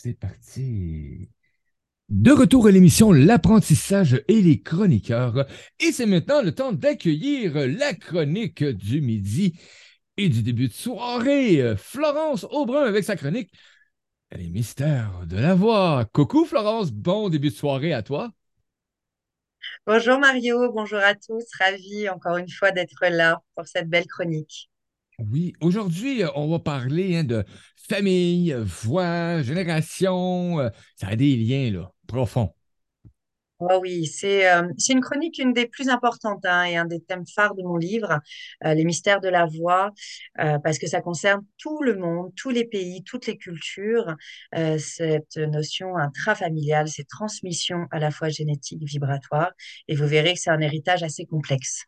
C'est parti. De retour à l'émission L'apprentissage et les chroniqueurs. Et c'est maintenant le temps d'accueillir la chronique du midi et du début de soirée. Florence Aubrin avec sa chronique Les mystères de la voix. Coucou Florence, bon début de soirée à toi. Bonjour Mario, bonjour à tous. Ravi encore une fois d'être là pour cette belle chronique. Oui, aujourd'hui, euh, on va parler hein, de famille, voix, génération. euh, ça a des liens là, profonds. Oh oui, c'est euh, c'est une chronique, une des plus importantes hein, et un des thèmes phares de mon livre, euh, Les mystères de la voix, euh, parce que ça concerne tout le monde, tous les pays, toutes les cultures. Euh, cette notion intrafamiliale, ces transmissions à la fois génétiques, vibratoires, et vous verrez que c'est un héritage assez complexe.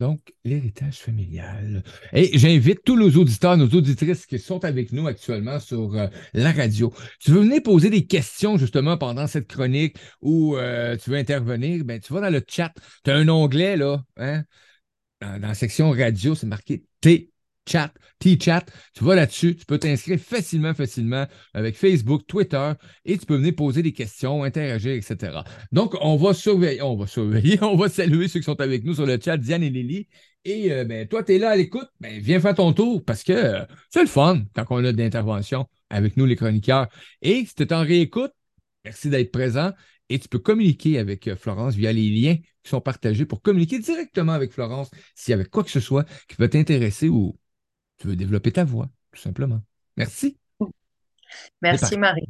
Donc, l'héritage familial. Et j'invite tous nos auditeurs, nos auditrices qui sont avec nous actuellement sur euh, la radio. Tu veux venir poser des questions justement pendant cette chronique ou euh, tu veux intervenir, ben, tu vas dans le chat. Tu as un onglet là, hein? Dans, dans la section radio, c'est marqué T chat, T-chat. Tu vas là-dessus, tu peux t'inscrire facilement, facilement avec Facebook, Twitter et tu peux venir poser des questions, interagir, etc. Donc, on va surveiller, on va surveiller, on va saluer ceux qui sont avec nous sur le chat, Diane et Lily. Et euh, ben, toi, tu es là à l'écoute, ben, viens faire ton tour parce que euh, c'est le fun quand on a d'intervention avec nous, les chroniqueurs. Et si tu en réécoute, merci d'être présent. Et tu peux communiquer avec euh, Florence via les liens qui sont partagés pour communiquer directement avec Florence s'il y avait quoi que ce soit qui peut t'intéresser ou tu veux développer ta voix, tout simplement. Merci. Merci. Marie.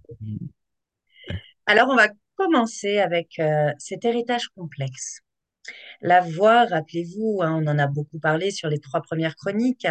Alors, on va commencer avec euh, cet héritage complexe. La voix, rappelez-vous, hein, on en a beaucoup parlé sur les trois premières chroniques,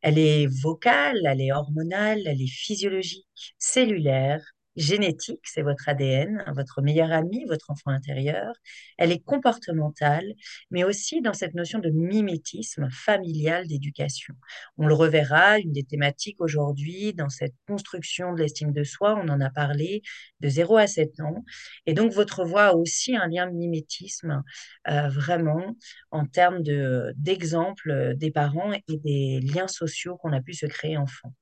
elle est vocale, elle est hormonale, elle est physiologique, cellulaire, génétique, c'est votre ADN, votre meilleur ami, votre enfant intérieur. Elle est comportementale, mais aussi dans cette notion de mimétisme familial d'éducation. On le reverra, une des thématiques aujourd'hui dans cette construction de l'estime de soi, on en a parlé de 0 à 7 ans. Et donc, votre voix a aussi un lien mimétisme euh, vraiment en termes de, d'exemples des parents et des liens sociaux qu'on a pu se créer enfant.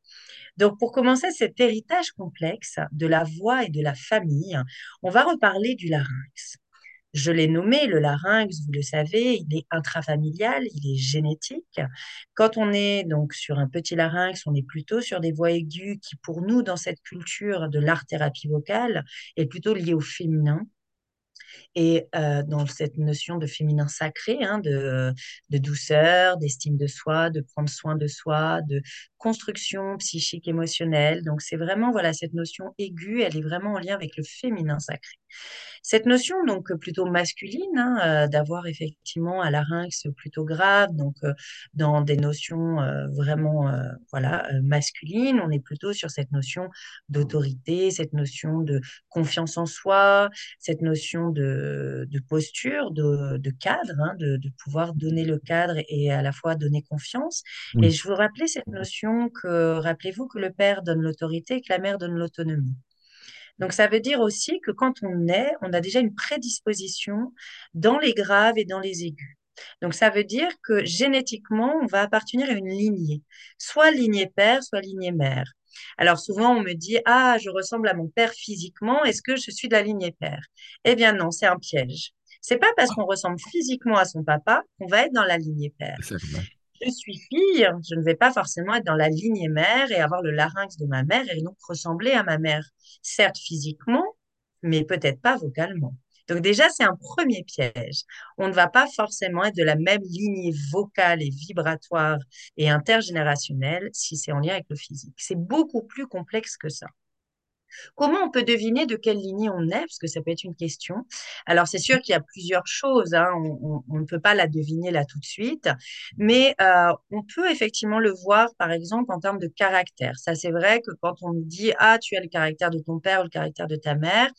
Donc, pour commencer cet héritage complexe de la voix et de la famille, on va reparler du larynx. Je l'ai nommé, le larynx, vous le savez, il est intrafamilial, il est génétique. Quand on est donc sur un petit larynx, on est plutôt sur des voix aiguës qui, pour nous, dans cette culture de l'art-thérapie vocale, est plutôt liée au féminin et euh, dans cette notion de féminin sacré, hein, de, de douceur, d'estime de soi, de prendre soin de soi, de construction psychique émotionnelle. Donc c'est vraiment voilà cette notion aiguë, elle est vraiment en lien avec le féminin sacré. Cette notion donc plutôt masculine, hein, euh, d'avoir effectivement un larynx plutôt grave, donc euh, dans des notions euh, vraiment voilà masculines, on est plutôt sur cette notion d'autorité, cette notion de confiance en soi, cette notion de, de posture, de, de cadre, hein, de, de pouvoir donner le cadre et à la fois donner confiance. Et je vous rappelais cette notion que, rappelez-vous que le père donne l'autorité et que la mère donne l'autonomie. Donc ça veut dire aussi que quand on naît, on a déjà une prédisposition dans les graves et dans les aigus. Donc ça veut dire que génétiquement, on va appartenir à une lignée, soit lignée père, soit lignée mère. Alors souvent, on me dit, ah, je ressemble à mon père physiquement, est-ce que je suis de la lignée père? Eh bien non, c'est un piège. C'est pas parce qu'on ressemble physiquement à son papa qu'on va être dans la lignée père. Je suis fille, je ne vais pas forcément être dans la lignée mère et avoir le larynx de ma mère et donc ressembler à ma mère, certes physiquement, mais peut-être pas vocalement. Donc déjà, c'est un premier piège. On ne va pas forcément être de la même lignée vocale et vibratoire et intergénérationnelle si c'est en lien avec le physique. C'est beaucoup plus complexe que ça. Comment on peut deviner de quelle lignée on est? Parce que ça peut être une question. Alors, c'est sûr qu'il y a plusieurs choses, hein, On, ne peut pas la deviner là tout de suite, mais euh, on peut effectivement le voir, par exemple, en termes de caractère. Ça, c'est vrai que quand on nous dit, ah, tu as le caractère de ton père ou le caractère de ta mère,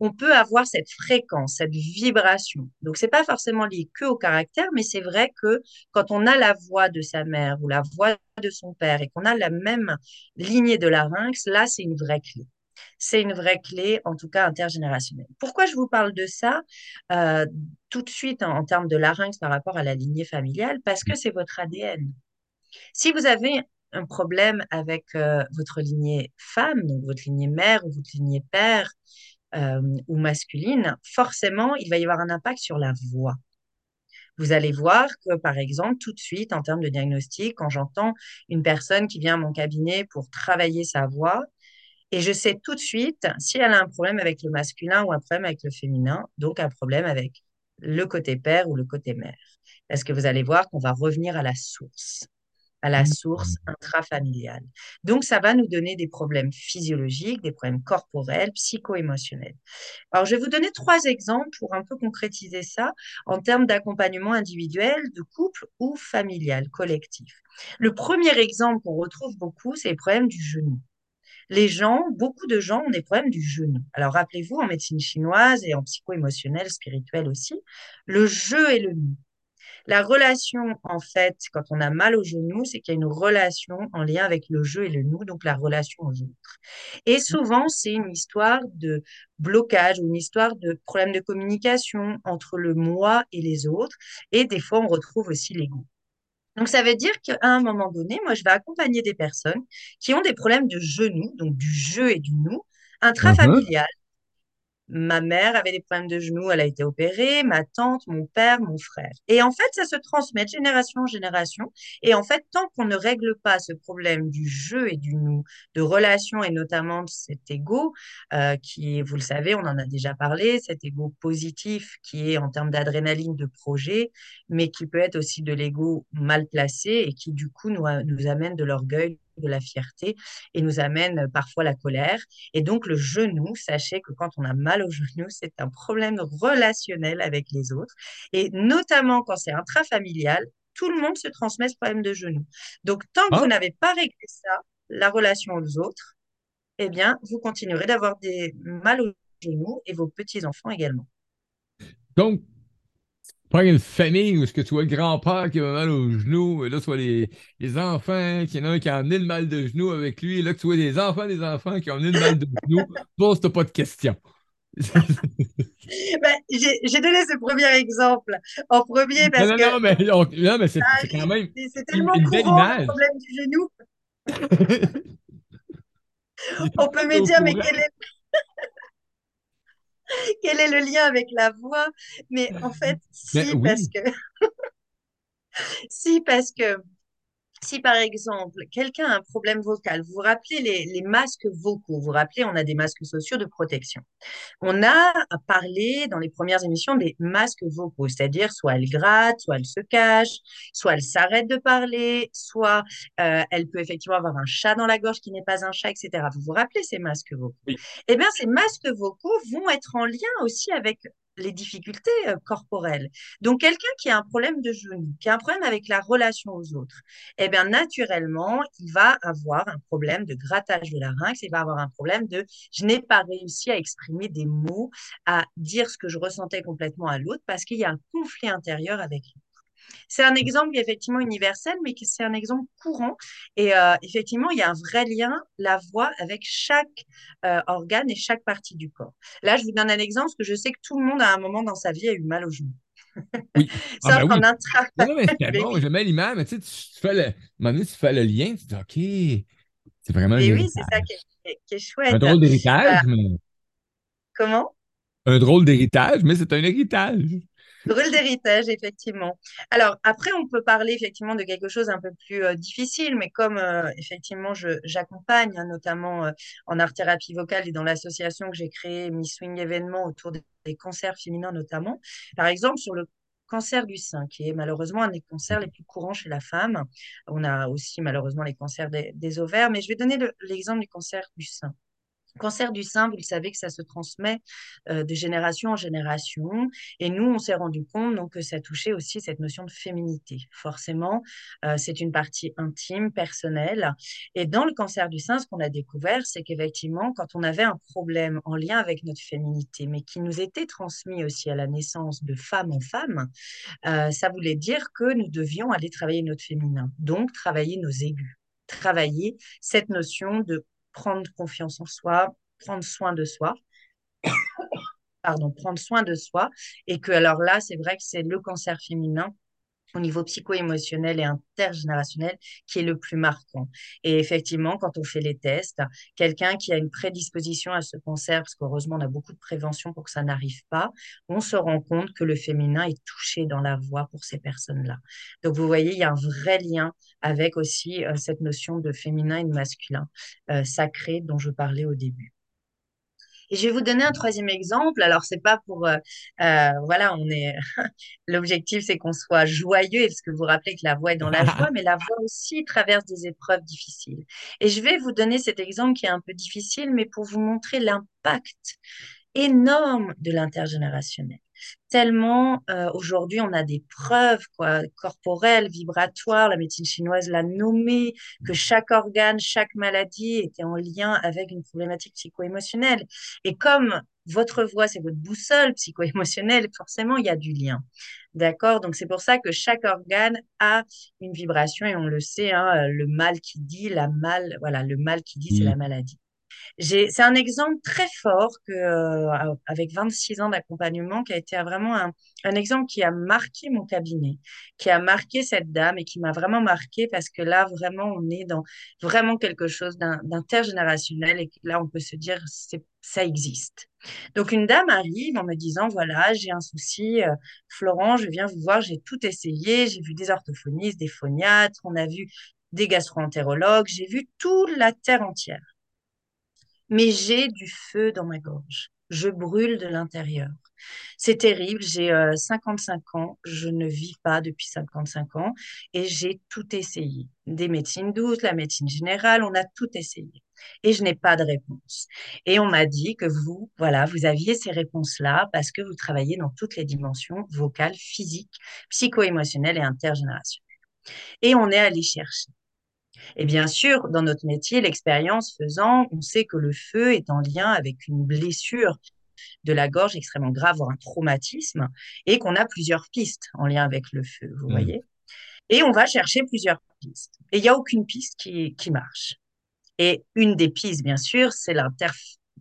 on peut avoir cette fréquence, cette vibration. Donc, c'est pas forcément lié que au caractère, mais c'est vrai que quand on a la voix de sa mère ou la voix de son père et qu'on a la même lignée de larynx, là, c'est une vraie clé. C'est une vraie clé, en tout cas intergénérationnelle. Pourquoi je vous parle de ça euh, tout de suite en, termes de larynx par rapport à la lignée familiale? Parce que c'est votre ADN. Si vous avez un problème avec euh, votre lignée femme, donc votre lignée mère ou votre lignée père euh, ou masculine, forcément, il va y avoir un impact sur la voix. Vous allez voir que, par exemple, tout de suite, en termes de diagnostic, quand j'entends une personne qui vient à mon cabinet pour travailler sa voix, et je sais tout de suite si elle a un problème avec le masculin ou un problème avec le féminin, donc un problème avec le côté père ou le côté mère. Parce que vous allez voir qu'on va revenir à la source à la source Mm. intrafamiliale. Donc, ça va nous donner des problèmes physiologiques, des problèmes corporels, psycho-émotionnels. Alors, je vais vous donner trois exemples pour un peu concrétiser ça en termes d'accompagnement individuel, de couple ou familial, collectif. Le premier exemple qu'on retrouve beaucoup, c'est les problèmes du genou. Les gens, beaucoup de gens ont des problèmes du genou. Alors, rappelez-vous, en médecine chinoise et en psycho-émotionnel, spirituel aussi, le jeu et le nu. La relation, en fait, quand on a mal au genou, c'est qu'il y a une relation en lien avec le jeu et le nous, donc la relation aux autres. Et souvent, c'est une histoire de blocage ou une histoire de problème de communication entre le moi et les autres. Et des fois, on retrouve aussi l'ego. Donc, ça veut dire qu'à un moment donné, moi, je vais accompagner des personnes qui ont des problèmes de genou, donc du jeu et du nous, Uh-huh. intrafamilial, Ma mère avait des problèmes de genoux, elle a été opérée, ma tante, mon père, mon frère. Et en fait, ça se transmet de génération en génération. Et en fait, tant qu'on ne règle pas ce problème du jeu et du nous, de relation et notamment de cet ego, euh, qui vous le savez, on en a déjà parlé, cet ego positif qui est en termes d'adrénaline de projet, mais qui peut être aussi de l'ego mal placé et qui du coup nous, nous amène de l'orgueil de la fierté et nous amène parfois la colère. Et donc, le genou, sachez que quand on a mal au genou, c'est un problème relationnel avec les autres. Et notamment quand c'est intrafamilial, tout le monde se transmet ce problème de genou. Donc, tant que vous Ah, n'avez pas réglé ça, la relation aux autres, eh bien, vous continuerez d'avoir des mal au genou et vos petits-enfants également. donc, pas une famille où est-ce que tu vois le grand-père qui a mal au genou, et là, tu vois les, les enfants, qu'il y en a un qui a amené le mal de genou avec lui, et là, tu vois des enfants des enfants qui ont amené le mal de genou, pose-toi pas de questions. Ben, j'ai donné ce premier exemple en premier parce non, que non, mais, on- non, mais ça c'est c'est quand même c'est une, tellement une belle courant le image. problème du genou. On peut me dire, mais quel est quel est le lien avec la voix? Mais en fait, Mais si, parce oui, que, si, parce que, si par exemple, quelqu'un a un problème vocal, vous vous rappelez les, les masques vocaux, vous vous rappelez, on a des masques sociaux de protection. On a parlé dans les premières émissions des masques vocaux, c'est-à-dire soit elle gratte, soit elle se cache, soit elle s'arrête de parler, soit euh, elle peut effectivement avoir un chat dans la gorge qui n'est pas un chat, etc. Vous vous rappelez ces masques vocaux? oui. Eh bien, ces masques vocaux vont être en lien aussi avec les difficultés euh, corporelles. Donc, quelqu'un qui a un problème de genou, qui a un problème avec la relation aux autres, eh bien, naturellement, il va avoir un problème de grattage de larynx, il va avoir un problème de je n'ai pas réussi à exprimer des mots, à dire ce que je ressentais complètement à l'autre parce qu'il y a un conflit intérieur avec lui. C'est un exemple effectivement universel, mais c'est un exemple courant. Et euh, effectivement, il y a un vrai lien, la voix, avec chaque euh, organe et chaque partie du corps. Là, je vous donne un exemple, parce que je sais que tout le monde, à un moment dans sa vie, a eu mal au genou. Oui. Ah Sauf ben qu'en oui. Non, mais c'était bon, j'aimais l'image, mais tu sais, tu fais le, à un moment donné, tu fais le lien, tu dis, OK, c'est vraiment un mais oui, c'est ça qui est, qui est Un chouette. drôle Euh, d'héritage, mais comment? Un drôle d'héritage, mais c'est un héritage. Drôle d'héritage, effectivement. Alors, après, on peut parler effectivement de quelque chose un peu plus euh, difficile, mais comme euh, effectivement, j'accompagne, hein, notamment euh, en art-thérapie vocale et dans l'association que j'ai créée, Miss Swing Événements, autour des, cancers féminins notamment. Par exemple, sur le cancer du sein, qui est malheureusement un des cancers les plus courants chez la femme. On a aussi malheureusement les cancers des, ovaires, mais je vais donner le- l'exemple du cancer du sein. Cancer du sein, vous le savez que ça se transmet euh, de génération en génération. Et nous, on s'est rendu compte donc, que ça touchait aussi cette notion de féminité. Forcément, euh, c'est une partie intime, personnelle. Et dans le cancer du sein, ce qu'on a découvert, c'est qu'effectivement, quand on avait un problème en lien avec notre féminité, mais qui nous était transmis aussi à la naissance de femme en femme, euh, ça voulait dire que nous devions aller travailler notre féminin, donc travailler nos aigus, travailler cette notion de prendre confiance en soi, prendre soin de soi, pardon, prendre soin de soi, et que alors là, c'est vrai que c'est le cancer féminin au niveau psycho-émotionnel et intergénérationnel qui est le plus marquant. Et effectivement, quand on fait les tests, quelqu'un qui a une prédisposition à ce cancer, parce qu'heureusement, on a beaucoup de prévention pour que ça n'arrive pas, on se rend compte que le féminin est touché dans la voix pour ces personnes-là. Donc, vous voyez, il y a un vrai lien avec aussi euh, cette notion de féminin et de masculin euh, sacré dont je parlais au début. Et je vais vous donner un troisième exemple. Alors, c'est pas pour, euh, euh, voilà, on est, l'objectif, c'est qu'on soit joyeux, parce que vous vous rappelez que la voix est dans la joie, mais la voix aussi traverse des épreuves difficiles. Et je vais vous donner cet exemple qui est un peu difficile, mais pour vous montrer l'impact énorme de l'intergénérationnel tellement euh, aujourd'hui on a des preuves quoi, corporelles, vibratoires, la médecine chinoise l'a nommé, que chaque organe, chaque maladie était en lien avec une problématique psycho-émotionnelle. Et comme votre voix, c'est votre boussole psycho-émotionnelle, forcément, il y a du lien. D'accord? Donc, c'est pour ça que chaque organe a une vibration et on le sait, hein, le mal qui dit, la mal, voilà, le mal qui dit, c'est la maladie. C'est un exemple très fort que, euh, avec 26 ans d'accompagnement qui a été vraiment un, exemple qui a marqué mon cabinet, qui a marqué cette dame et qui m'a vraiment marqué parce que là, vraiment, on est dans vraiment quelque chose d'intergénérationnel et là, on peut se dire, ça existe. Donc, une dame arrive en me disant, voilà, j'ai un souci, euh, Florent, je viens vous voir, j'ai tout essayé, j'ai vu des orthophonistes, des phoniatres, on a vu des gastroentérologues, j'ai vu toute la terre entière mais j'ai du feu dans ma gorge. Je brûle de l'intérieur. C'est terrible, j'ai 55 euh, ans, je ne vis pas depuis 55 ans et j'ai tout essayé. Des médecines douces, la médecine générale, on a tout essayé. Et je n'ai pas de réponse. Et on m'a dit que vous, voilà, vous aviez ces réponses-là parce que vous travaillez dans toutes les dimensions vocales, physiques, psycho-émotionnelles et intergénérationnelles. Et on est allé chercher. Et bien sûr, dans notre métier, l'expérience faisant, on sait que le feu est en lien avec une blessure de la gorge extrêmement grave, voire un traumatisme, et qu'on a plusieurs pistes en lien avec le feu, vous mmh. voyez. Et on va chercher plusieurs pistes. Et il n'y a aucune piste qui, qui marche. Et une des pistes, bien sûr, c'est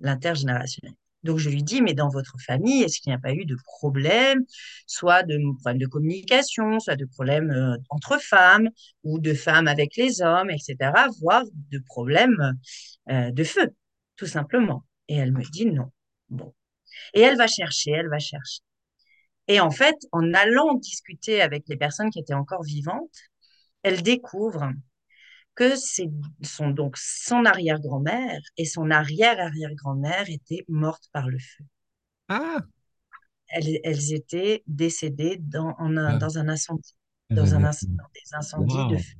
l'intergénérationnel. Donc, je lui dis, mais dans votre famille, est-ce qu'il n'y a pas eu de problème, soit de problèmes de communication, soit de problèmes euh, entre femmes ou de femmes avec les hommes, etc., voire de problèmes euh, de feu, tout simplement. Et elle me dit non. Bon. Et elle va chercher, elle va chercher. Et en fait, en allant discuter avec les personnes qui étaient encore vivantes, elle découvre que c'est son, donc son arrière-grand-mère et son arrière-arrière-grand-mère étaient mortes par le feu. Ah elles, elles étaient décédées dans, en un, ah. dans un incendie, dans, un, des incendies de feu.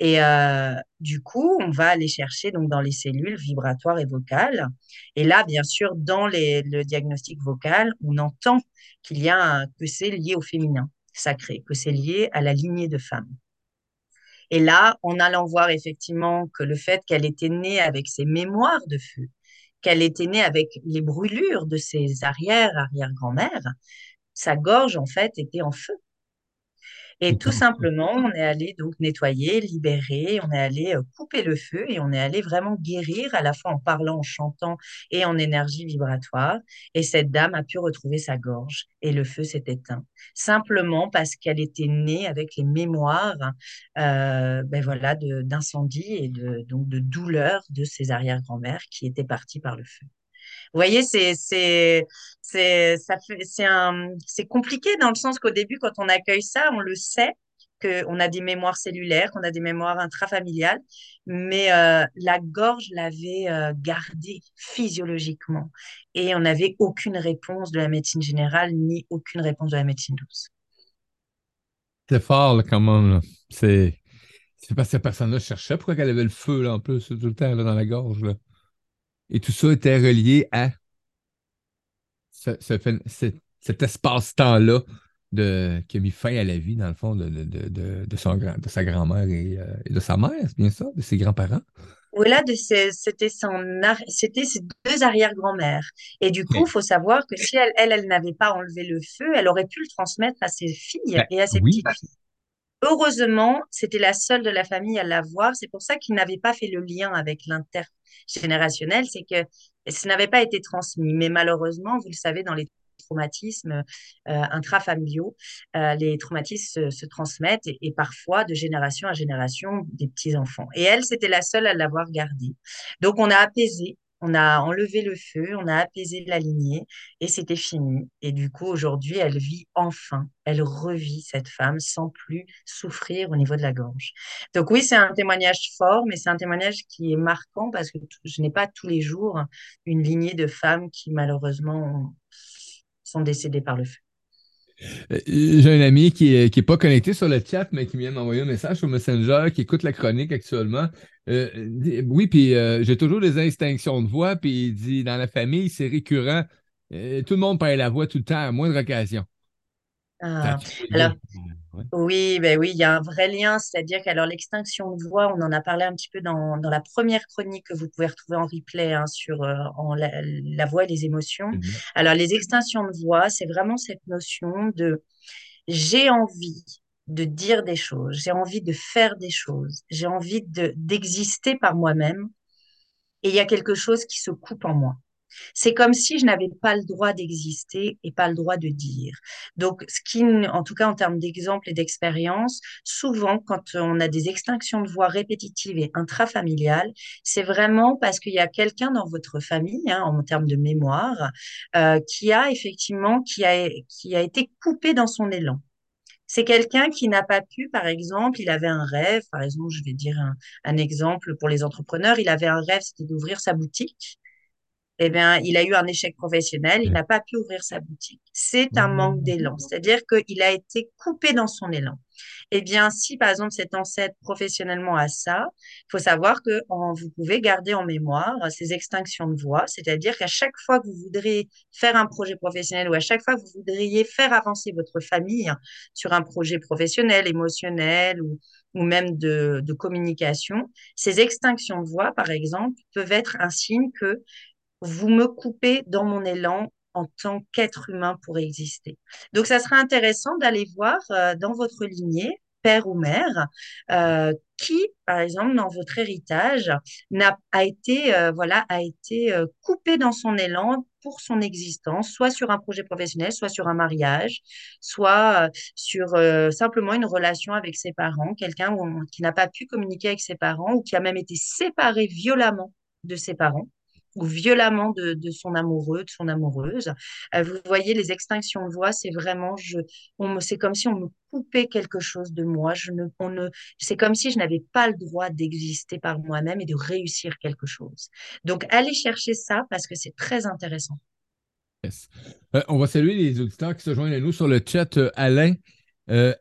Et euh, du coup, on va aller chercher donc dans les cellules vibratoires et vocales. Et là, bien sûr, dans les, le diagnostic vocal, on entend qu'il y a un, que c'est lié au féminin sacré, que c'est lié à la lignée de femmes. Et là, en allant voir effectivement que le fait qu'elle était née avec ses mémoires de feu, qu'elle était née avec les brûlures de ses arrière-arrière-grand-mères, sa gorge, en fait, était en feu. Et tout simplement, on est allé donc nettoyer, libérer, on est allé euh, couper le feu et on est allé vraiment guérir à la fois en parlant, en chantant et en énergie vibratoire. Et cette dame a pu retrouver sa gorge et le feu s'est éteint. Simplement parce qu'elle était née avec les mémoires, euh, ben voilà, d'incendie et de, donc de douleur de ses arrière-grand-mères qui étaient parties par le feu. Vous voyez, c'est c'est c'est ça fait c'est un c'est compliqué dans le sens qu'au début, quand on accueille ça, on le sait qu'on a des mémoires cellulaires, qu'on a des mémoires intrafamiliales, mais euh, la gorge l'avait euh, gardée physiologiquement et on n'avait aucune réponse de la médecine générale ni aucune réponse de la médecine douce. C'est fort là, quand même. C'est parce que cette personne-là cherchait pourquoi elle avait le feu là, en plus tout le temps là, dans la gorge. Là. Et tout ça était relié à cet espace-temps-là qui a mis fin à la vie, dans le fond, de, de, son grand, de sa grand-mère et, euh, et, de sa mère, c'est bien ça, de ses grands-parents? Oui, là, c'était c'était ses deux arrière-grand-mères. Et du coup, il faut savoir que si elle, elle, elle n'avait pas enlevé le feu, elle aurait pu le transmettre à ses filles ben et à ses petites filles. Heureusement, c'était la seule de la famille à l'avoir. C'est pour ça qu'il n'avait pas fait le lien avec l'intergénérationnel. C'est que ça n'avait pas été transmis. Mais malheureusement, vous le savez, dans les traumatismes intrafamiliaux, les traumatismes se, transmettent et, parfois de génération à génération des petits-enfants. Et elle, c'était la seule à l'avoir gardé. Donc, on a apaisé on a enlevé le feu, on a apaisé la lignée et c'était fini. Et du coup, aujourd'hui, elle vit enfin, elle revit cette femme sans plus souffrir au niveau de la gorge. Donc oui, c'est un témoignage fort, mais c'est un témoignage qui est marquant parce que je n'ai pas tous les jours une lignée de femmes qui malheureusement sont décédées par le feu. Euh, j'ai un ami qui n'est est pas connecté sur le chat, mais qui vient m'envoyer un message sur Messenger, qui écoute la chronique actuellement. Euh, oui, puis euh, j'ai toujours des instinctions de voix, puis il dit dans la famille, c'est récurrent. tout le monde perd la voix tout le temps, à moindre occasion. Ah, alors, oui, ben oui, il y a un vrai lien, c'est-à-dire qu'alors l'extinction de voix, on en a parlé un petit peu dans, dans la première chronique que vous pouvez retrouver en replay hein, sur en la, voix et les émotions. Mm-hmm. Alors les extinctions de voix, c'est vraiment cette notion de j'ai envie de dire des choses, j'ai envie de faire des choses, j'ai envie de d'exister par moi-même et il y a quelque chose qui se coupe en moi. C'est comme si je n'avais pas le droit d'exister et pas le droit de dire. Donc, ce qui, en tout cas en termes d'exemple et d'expérience, souvent quand on a des extinctions de voix répétitives et intrafamiliales, c'est vraiment parce qu'il y a quelqu'un dans votre famille, hein, en termes de mémoire, euh, qui a effectivement, qui a, qui a été coupé dans son élan. C'est quelqu'un qui n'a pas pu, par exemple, il avait un rêve, par exemple, je vais dire un, un exemple pour les entrepreneurs, il avait un rêve, c'était d'ouvrir sa boutique eh bien, il a eu un échec professionnel, il n'a pas pu ouvrir sa boutique. C'est un manque d'élan, c'est-à-dire qu'il a été coupé dans son élan. Eh bien, si par exemple cet ancêtre professionnellement a ça, il faut savoir que vous pouvez garder en mémoire ces extinctions de voix, c'est-à-dire qu'à chaque fois que vous voudriez faire un projet professionnel ou à chaque fois que vous voudriez faire avancer votre famille sur un projet professionnel, émotionnel ou, ou même de, de communication, ces extinctions de voix, par exemple, peuvent être un signe que vous me coupez dans mon élan en tant qu'être humain pour exister. Donc, ça sera intéressant d'aller voir euh, dans votre lignée, père ou mère, euh, qui, par exemple, dans votre héritage, n'a a été euh, voilà a été coupé dans son élan pour son existence, soit sur un projet professionnel, soit sur un mariage, soit sur simplement une relation avec ses parents, quelqu'un qui n'a pas pu communiquer avec ses parents ou qui a même été séparé violemment de ses parents ou violemment de, son amoureux, de son amoureuse. Euh, vous voyez, les extinctions de voix, c'est vraiment, je, on c'est comme si on me coupait quelque chose de moi. Je ne, on ne, c'est comme si je n'avais pas le droit d'exister par moi-même et de réussir quelque chose. Donc, allez chercher ça parce que c'est très intéressant. Euh, on va saluer les auditeurs qui se joignent à nous sur le chat. Euh, Alain,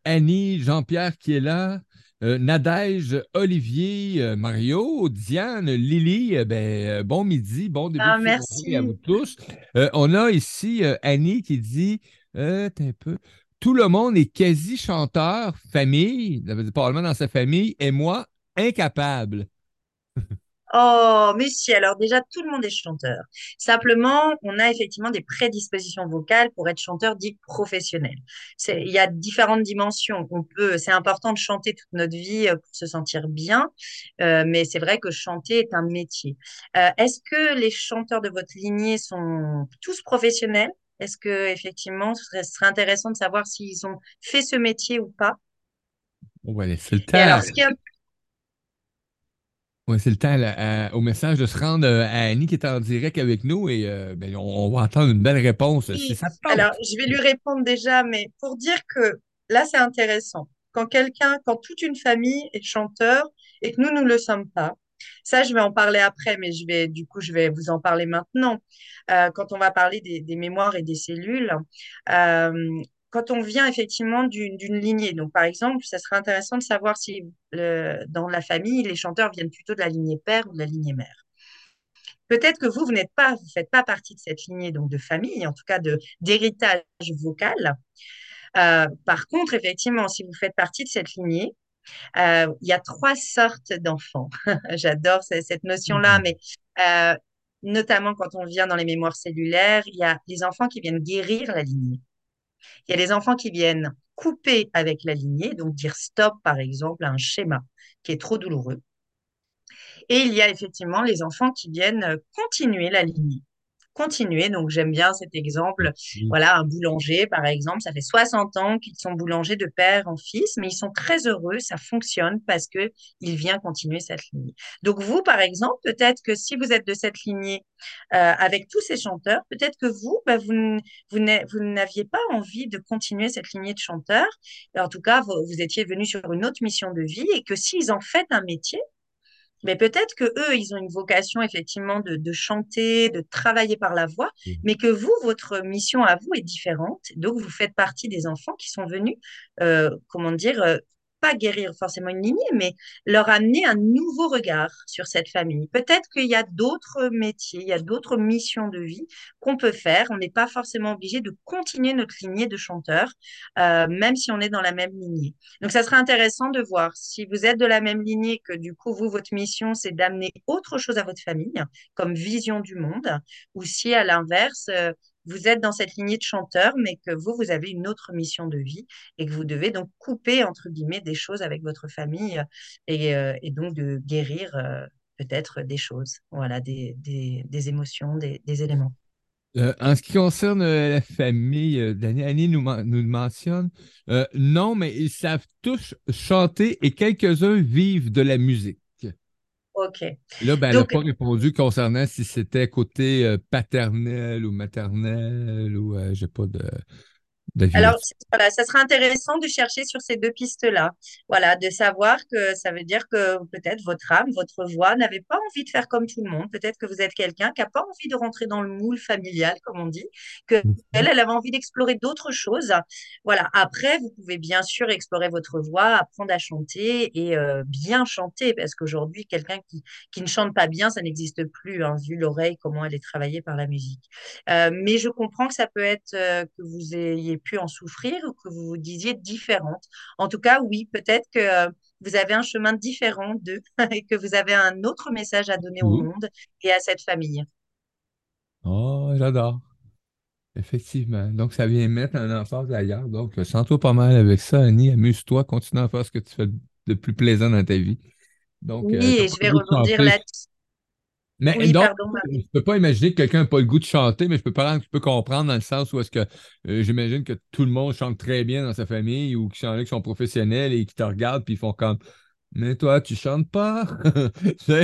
Annie, Jean-Pierre qui est là, euh, Nadège, Olivier, euh, Mario, Diane, Lily, euh, ben, bon midi, bon début ah, de à vous tous. on a ici Annie qui dit un peu. Tout le monde est quasi chanteur, famille, probablement dans sa famille, et moi, incapable. Oh, mais si, alors déjà, tout le monde est chanteur. Simplement, on a effectivement des prédispositions vocales pour être chanteur dit professionnel. Il y a différentes dimensions. On peut, c'est important de chanter toute notre vie euh, pour se sentir bien, euh, mais c'est vrai que chanter est un métier. Euh, est-ce que les chanteurs de votre lignée sont tous professionnels? Est-ce que effectivement, ce serait, intéressant de savoir s'ils ont fait ce métier ou pas? On va laisser le. Oui, c'est le temps au message de se rendre euh, à Annie qui est en direct avec nous et euh, ben, on, va entendre une belle réponse. Alors, je vais lui répondre déjà, mais pour dire que là, c'est intéressant. Quand quelqu'un, quand toute une famille est chanteur et que nous, nous ne le sommes pas, ça, je vais en parler après, mais je vais, du coup, je vais vous en parler maintenant. Euh, quand on va parler des, des, mémoires et des cellules, quand on vient effectivement d'une lignée, donc par exemple, ça serait intéressant de savoir si dans la famille, les chanteurs viennent plutôt de la lignée père ou de la lignée mère. Peut-être que vous, vous n'êtes pas, vous faites pas partie de cette lignée donc de famille, en tout cas d'héritage vocal. Euh, par contre, effectivement, si vous faites partie de cette lignée, euh, il y a trois sortes d'enfants. J'adore cette notion-là, mmh. mais euh, notamment quand on vient dans les mémoires cellulaires, il y a les enfants qui viennent guérir la lignée. Il y a des enfants qui viennent couper avec la lignée, donc dire stop, par exemple, à un schéma qui est trop douloureux. Et il y a effectivement les enfants qui viennent continuer la lignée, continuer. Donc, j'aime bien cet exemple. Voilà, un boulanger, par exemple, ça fait 60 ans qu'ils sont boulangers de père en fils, mais ils sont très heureux, ça fonctionne parce que il vient continuer cette lignée. Donc, vous, par exemple, peut-être que si vous êtes de cette lignée euh, avec tous ces chanteurs, peut-être que vous, bah, vous, vous n'aviez pas envie de continuer cette lignée de chanteurs. En tout cas, vous, vous étiez venu sur une autre mission de vie et que s'ils en font un métier, mais peut-être que eux, ils ont une vocation effectivement de, de, chanter, de travailler par la voix, mmh. mais que vous, votre mission à vous est différente. Donc, vous faites partie des enfants qui sont venus, euh, comment dire, euh, pas guérir forcément une lignée, mais leur amener un nouveau regard sur cette famille. Peut-être qu'il y a d'autres métiers, il y a d'autres missions de vie qu'on peut faire. On n'est pas forcément obligé de continuer notre lignée de chanteurs, euh, même si on est dans la même lignée. Donc, ça sera intéressant de voir si vous êtes de la même lignée, que du coup, vous, votre mission, c'est d'amener autre chose à votre famille, comme vision du monde, ou si à l'inverse, euh, vous êtes dans cette lignée de chanteurs, mais que vous, vous avez une autre mission de vie et que vous devez donc couper, entre guillemets, des choses avec votre famille et, euh, donc de guérir euh, peut-être des choses, voilà, des, des, émotions, des, éléments. Euh, en ce qui concerne la famille, Daniel nous, nous mentionne, non, mais ils savent tous chanter et quelques-uns vivent de la musique. OK. Là, ben, elle n'a pas répondu concernant si c'était côté euh, paternel ou maternel ou euh, j'ai pas de. Alors, voilà, ça sera intéressant de chercher sur ces deux pistes-là. Voilà, de savoir que ça veut dire que peut-être votre âme, votre voix n'avait pas envie de faire comme tout le monde. Peut-être que vous êtes quelqu'un qui n'a pas envie de rentrer dans le moule familial, comme on dit, que mhm. elle, elle avait envie d'explorer d'autres choses. Voilà. Après, vous pouvez bien sûr explorer votre voix, apprendre à chanter et euh, bien chanter, parce qu'aujourd'hui, quelqu'un qui, qui ne chante pas bien, ça n'existe plus, hein, vu l'oreille, comment elle est travaillée par la musique. Euh, mais je comprends que ça peut être euh, que vous ayez pu en souffrir ou que vous vous disiez différente. En tout cas, oui, peut-être que euh, vous avez un chemin différent d'eux et que vous avez un autre message à donner au monde et à cette famille. Oh, j'adore. Effectivement. Donc, ça vient mettre un enfant ailleurs. Donc, sens-toi pas mal avec ça, Annie. Amuse-toi, continue à faire ce que tu fais de plus plaisant dans ta vie. Donc, oui, euh, et je vais rebondir là-dessus. Mais donc, je ne peux pas imaginer que quelqu'un n'a pas le goût de chanter, mais je peux, pas, je peux comprendre dans le sens où est-ce que euh, j'imagine que tout le monde chante très bien dans sa famille ou qui sont professionnels et qui te regardent puis ils font comme Mais toi, tu chantes pas? oui.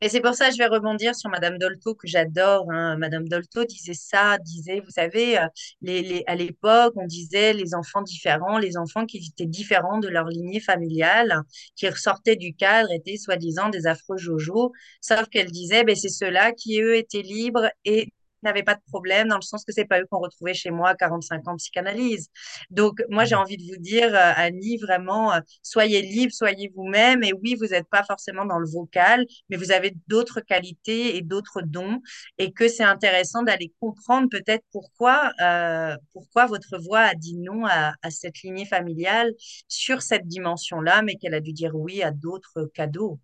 Et c'est pour ça que je vais rebondir sur Madame Dolto, que j'adore. Hein. Madame Dolto disait ça, disait, vous savez, euh, les, à l'époque, on disait les enfants différents, les enfants qui étaient différents de leur lignée familiale, qui ressortaient du cadre, étaient soi-disant des affreux jojo. Sauf qu'elle disait, ben, c'est ceux-là qui, eux, étaient libres et n'avaient pas de problème, dans le sens que c'est pas eux qu'on retrouvait chez moi à 45 ans de psychanalyse. Donc, moi, j'ai mmh. envie de vous dire, euh, Annie, vraiment, euh, soyez libre, soyez vous-même. Et oui, vous n'êtes pas forcément dans le vocal, mais vous avez d'autres qualités et d'autres dons. Et que c'est intéressant d'aller comprendre peut-être pourquoi, euh, pourquoi votre voix a dit non à, à cette lignée familiale sur cette dimension-là, mais qu'elle a dû dire oui à d'autres cadeaux.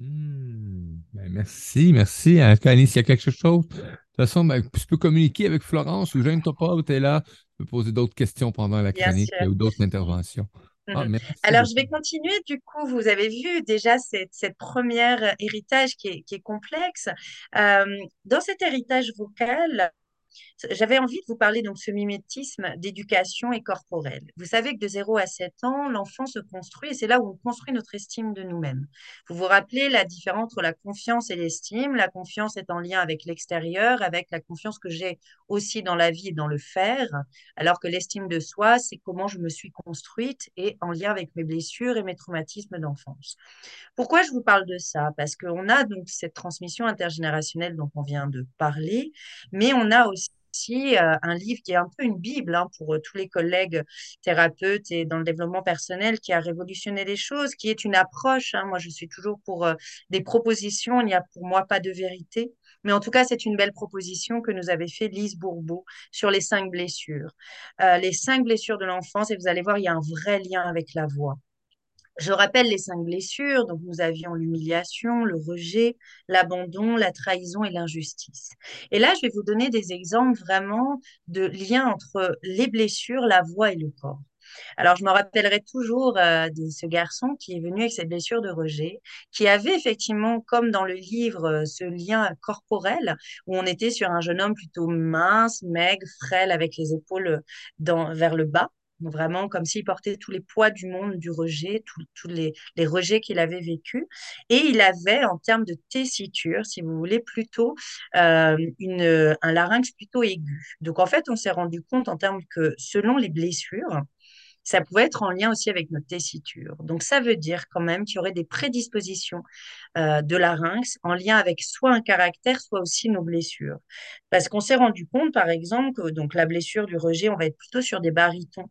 Hmm. Ben, merci, merci. Annie, s'il y a quelque chose, de toute façon, ben, tu peux communiquer avec Florence ou gêne-toi pas, tu es là, tu peux poser d'autres questions pendant la chronique ou d'autres interventions. Ah, mhm. Alors, je vais continuer. Du coup, vous avez vu déjà cette, cette première héritage qui est, qui est complexe. Euh, dans cet héritage vocal, j'avais envie de vous parler donc ce mimétisme d'éducation et corporelle. Vous savez que de 0 à 7 ans, l'enfant se construit et c'est là où on construit notre estime de nous-mêmes. Vous vous rappelez la différence entre la confiance et l'estime. La confiance est en lien avec l'extérieur, avec la confiance que j'ai aussi dans la vie et dans le faire, alors que l'estime de soi, c'est comment je me suis construite et en lien avec mes blessures et mes traumatismes d'enfance. Pourquoi je vous parle de ça? Parce qu'on a donc cette transmission intergénérationnelle dont on vient de parler, mais on a aussi euh, un livre qui est un peu une bible hein, pour euh, tous les collègues thérapeutes et dans le développement personnel qui a révolutionné les choses, qui est une approche. Hein. moi, je suis toujours pour euh, des propositions. Il n'y a pour moi pas de vérité. Mais en tout cas, c'est une belle proposition que nous avait fait Lise Bourbeau sur les cinq blessures. les cinq blessures de l'enfance, et vous allez voir, il y a un vrai lien avec la voix. Je rappelle les cinq blessures. Donc, nous avions l'humiliation, le rejet, l'abandon, la trahison et l'injustice. Et là, je vais vous donner des exemples vraiment de liens entre les blessures, la voix et le corps. Alors, je me rappellerai toujours euh, de ce garçon qui est venu avec cette blessure de rejet, qui avait effectivement, comme dans le livre, euh, ce lien corporel où on était sur un jeune homme plutôt mince, maigre, frêle, avec les épaules vers le bas vraiment comme s'il portait tous les poids du monde du rejet, tous les, les, rejets qu'il avait vécus. Et il avait, en termes de tessiture, si vous voulez, plutôt euh, une, un larynx plutôt aigu. Donc, en fait, on s'est rendu compte en termes que selon les blessures, ça pouvait être en lien aussi avec notre tessiture. Donc, ça veut dire quand même qu'il y aurait des prédispositions euh, de larynx en lien avec soit un caractère, soit aussi nos blessures. Parce qu'on s'est rendu compte, par exemple, que donc, la blessure du rejet, on va être plutôt sur des barytons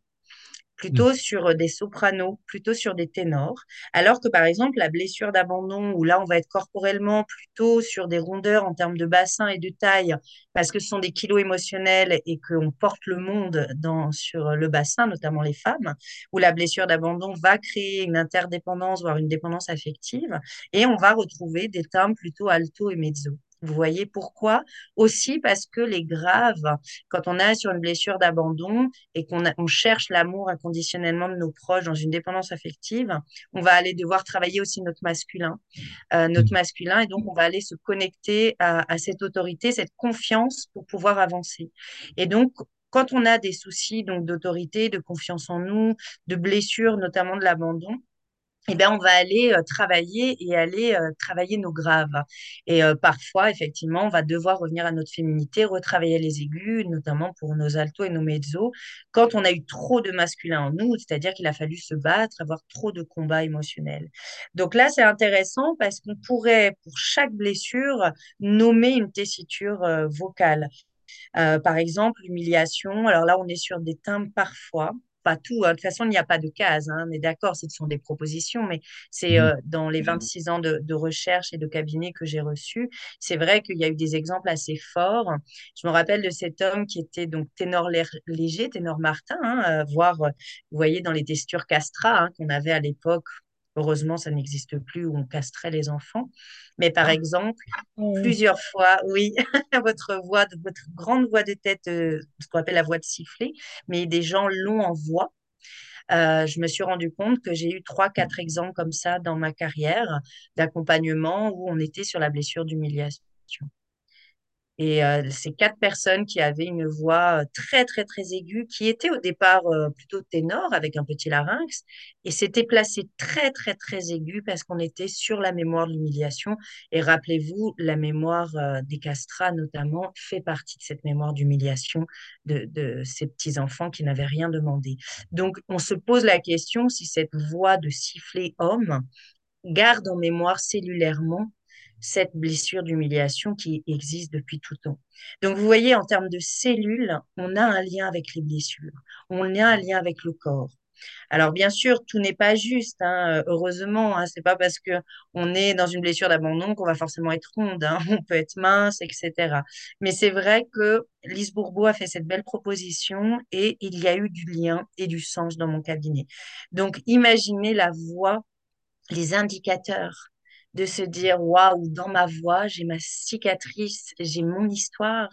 plutôt mm. sur euh, des sopranos, plutôt sur des ténors, alors que par exemple la blessure d'abandon, où là on va être corporellement plutôt sur des rondeurs en termes de bassin et de taille, parce que ce sont des kilos émotionnels et qu'on porte le monde dans, sur le bassin, notamment les femmes, où la blessure d'abandon va créer une interdépendance, voire une dépendance affective, et on va retrouver des termes plutôt alto et mezzo. Vous voyez pourquoi? Aussi parce que les graves, quand on est sur une blessure d'abandon et qu'on on cherche l'amour inconditionnellement de nos proches dans une dépendance affective, on va aller devoir travailler aussi notre masculin, euh, notre mmh. masculin, et donc on va aller se connecter à, à cette autorité, cette confiance pour pouvoir avancer. Et donc, quand on a des soucis donc d'autorité, de confiance en nous, de blessures, notamment de l'abandon, eh bien, on va aller euh, travailler et aller euh, travailler nos graves. Et euh, parfois, effectivement, on va devoir revenir à notre féminité, retravailler les aigus, notamment pour nos altos et nos mezzos, quand on a eu trop de masculin en nous, c'est-à-dire qu'il a fallu se battre, avoir trop de combats émotionnels. Donc là, c'est intéressant parce qu'on pourrait, pour chaque blessure, nommer une tessiture vocale. par exemple, l'humiliation. Alors là, on est sur des timbres parfois pas tout. Hein. De toute façon, il n'y a pas de case. Hein. On est d'accord, ce sont des propositions, mais c'est mmh. euh, dans les 26 ans de, recherche et de cabinet que j'ai reçus. C'est vrai qu'il y a eu des exemples assez forts. Je me rappelle de cet homme qui était donc ténor léger, ténor Martin, hein, euh, voire, vous voyez, dans les testures castras qu'on avait à l'époque Heureusement, ça n'existe plus où on castrait les enfants. Mais par ah. exemple, plusieurs fois, oui, votre voix, votre grande voix de tête, euh, ce qu'on appelle la voix de sifflet, mais des gens l'ont en voix. Euh, je me suis rendu compte que j'ai eu trois, quatre exemples comme ça dans ma carrière d'accompagnement où on était sur la blessure d'humiliation. Et euh, ces quatre personnes qui avaient une voix euh, très, très, très aiguë, qui était au départ euh, plutôt ténor avec un petit larynx, et s'était placé très, très, très aigu parce qu'on était sur la mémoire de l'humiliation. Et rappelez-vous, la mémoire des castrats, notamment, fait partie de cette mémoire d'humiliation de, de ces petits-enfants qui n'avaient rien demandé. Donc, on se pose la question si cette voix de sifflet homme garde en mémoire cellulairement cette blessure d'humiliation qui existe depuis tout temps. Donc, vous voyez, en termes de cellules, on a un lien avec les blessures, on a un lien avec le corps. Alors, bien sûr, tout n'est pas juste, hein, heureusement. Hein, c'est pas parce que on est dans une blessure d'abandon qu'on va forcément être ronde. Hein, on peut être mince, etc. Mais c'est vrai que Lise Bourbeau a fait cette belle proposition et il y a eu du lien et du sens dans mon cabinet. Donc, imaginez la voix, les indicateurs de se dire waouh, dans ma voix, j'ai ma cicatrice, j'ai mon histoire.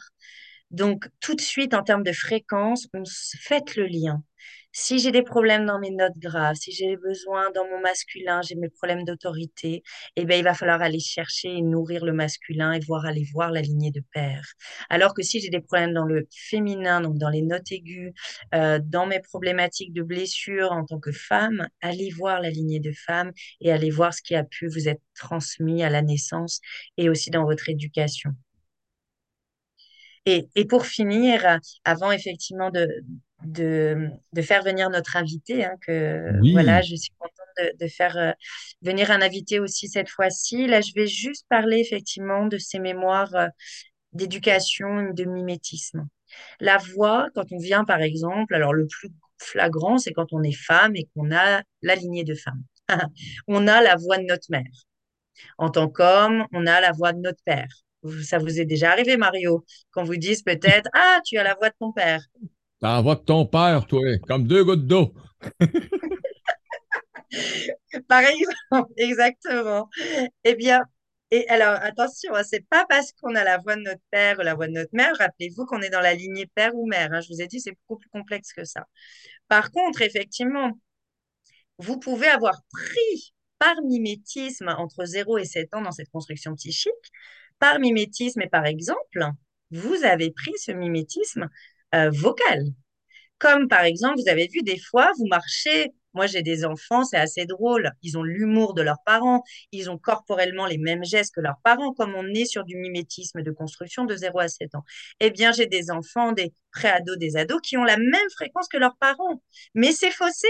Donc, tout de suite, en termes de fréquence, on fait le lien. Si j'ai des problèmes dans mes notes graves, si j'ai besoin dans mon masculin, j'ai mes problèmes d'autorité, eh bien, il va falloir aller chercher et nourrir le masculin et voir aller voir la lignée de père. Alors que si j'ai des problèmes dans le féminin, donc dans les notes aiguës, euh, dans mes problématiques de blessure en tant que femme, allez voir la lignée de femme et allez voir ce qui a pu vous être transmis à la naissance et aussi dans votre éducation. Et, et, pour finir, avant effectivement de, de, de, faire venir notre invité. Hein, que voilà, je suis contente de, de faire euh, venir un invité aussi cette fois-ci. Là, je vais juste parler effectivement de ces mémoires euh, d'éducation, de mimétisme. La voix, quand on vient par exemple, alors le plus flagrant, c'est quand on est femme et qu'on a la lignée de femme. on a la voix de notre mère. En tant qu'homme, on a la voix de notre père. Ça vous est déjà arrivé, Mario, qu'on vous dise peut-être Ah, tu as la voix de ton père. T'as voix de ton père, toi, comme deux gouttes d'eau. Par exemple, exactement. Eh bien, et alors, attention, hein, c'est pas parce qu'on a la voix de notre père ou la voix de notre mère, rappelez-vous qu'on est dans la lignée père ou mère. Hein. je vous ai dit, c'est beaucoup plus complexe que ça. Par contre, effectivement, vous pouvez avoir pris par mimétisme entre 0 et 7 ans dans cette construction psychique, par mimétisme et par exemple, vous avez pris ce mimétisme euh, vocal. Comme par exemple, vous avez vu des fois, vous marchez, moi j'ai des enfants, c'est assez drôle, ils ont l'humour de leurs parents, ils ont corporellement les mêmes gestes que leurs parents, comme on est sur du mimétisme de construction de 0 à 7 ans. Eh bien, j'ai des enfants, des pré-ados, des ados qui ont la même fréquence que leurs parents, mais c'est faussé.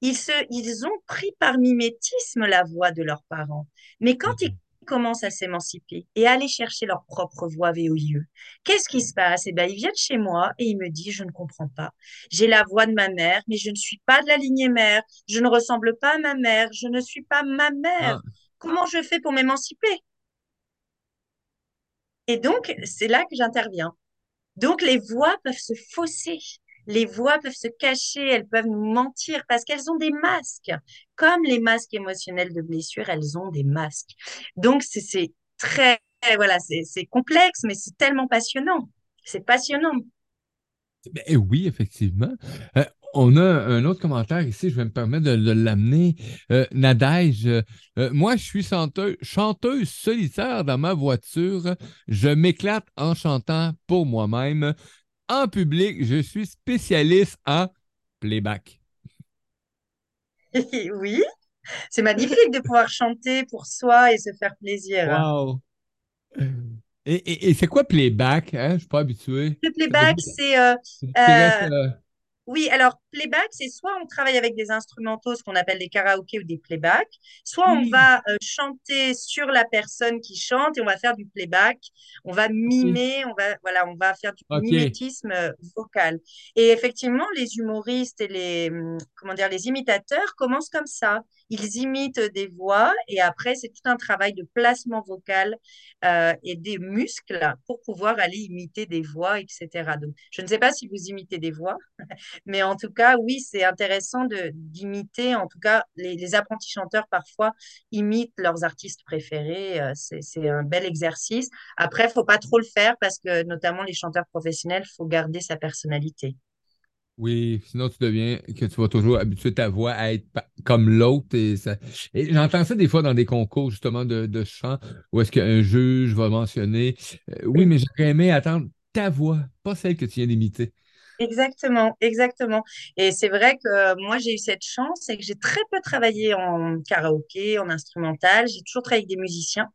Ils, se, ils ont pris par mimétisme la voix de leurs parents. Mais quand ils commencent à s'émanciper et à aller chercher leur propre voix VOIE. Qu'est-ce qui se passe? Eh bien, ils viennent chez moi et ils me disent, je ne comprends pas. J'ai la voix de ma mère, mais je ne suis pas de la lignée mère. Je ne ressemble pas à ma mère. Je ne suis pas ma mère. Ah. Comment je fais pour m'émanciper? Et donc, c'est là que j'interviens. Donc, les voix peuvent se fausser. Les voix peuvent se cacher, elles peuvent nous mentir parce qu'elles ont des masques. Comme les masques émotionnels de blessure, elles ont des masques. Donc, c'est très, voilà, c'est complexe, mais c'est tellement passionnant. C'est passionnant. Ben, oui, effectivement. Euh, on a un autre commentaire ici, je vais me permettre de, l'amener. Euh, Nadège, euh, moi, je suis chanteuse solitaire dans ma voiture. Je m'éclate en chantant pour moi-même en public, je suis spécialiste en playback. oui, c'est magnifique de pouvoir chanter pour soi et se faire plaisir. Wow. Et, c'est quoi playback? Hein? Je ne suis pas habitué. Le playback, c'est. Euh, euh, oui, alors playback, c'est soit on travaille avec des instrumentaux, ce qu'on appelle des karaokés ou des playbacks, soit on va euh, chanter sur la personne qui chante et on va faire du playback. On va mimer, on va voilà, on va faire du mimétisme euh, vocal. Et effectivement, les humoristes et les hum, comment dire, les imitateurs commencent comme ça. Ils imitent des voix et après c'est tout un travail de placement vocal euh, et des muscles pour pouvoir aller imiter des voix, etc. Donc, je ne sais pas si vous imitez des voix. Mais en tout cas, oui, c'est intéressant d'imiter. En tout cas, les, apprentis chanteurs parfois imitent leurs artistes préférés. Euh, c'est un bel exercice. Après, il faut pas trop le faire parce que notamment les chanteurs professionnels, il faut garder sa personnalité. Oui, sinon tu deviens que tu vas toujours habituer ta voix à être comme l'autre. Et, et j'entends ça des fois dans des concours justement de, de chant où est-ce qu'un juge va mentionner euh, Oui, mais j'aurais aimé attendre ta voix, pas celle que tu viens d'imiter. Exactement, exactement. Et c'est vrai que euh, moi, j'ai eu cette chance et que j'ai très peu travaillé en karaoké, en instrumental. J'ai toujours travaillé avec des musiciens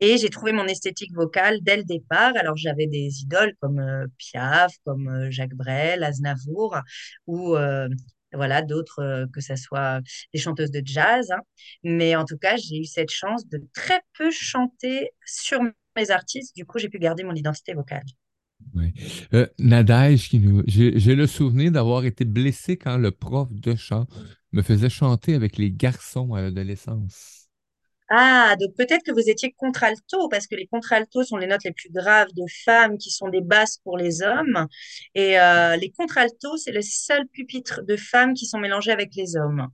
et j'ai trouvé mon esthétique vocale dès le départ. Alors, j'avais des idoles comme euh, Piaf, comme euh, Jacques Brel, Aznavour ou voilà, d'autres, que ce soit des chanteuses de jazz. Hein. Mais en tout cas, j'ai eu cette chance de très peu chanter sur mes artistes. Du coup, j'ai pu garder mon identité vocale. Oui. Euh, Nadège, j'ai le souvenir d'avoir été blessé quand le prof de chant me faisait chanter avec les garçons à l'adolescence. Ah, donc peut-être que vous étiez contralto, parce que les contraltos sont les notes les plus graves de femmes qui sont des basses pour les hommes. Et euh, les contraltos, c'est le seul pupitre de femmes qui sont mélangés avec les hommes.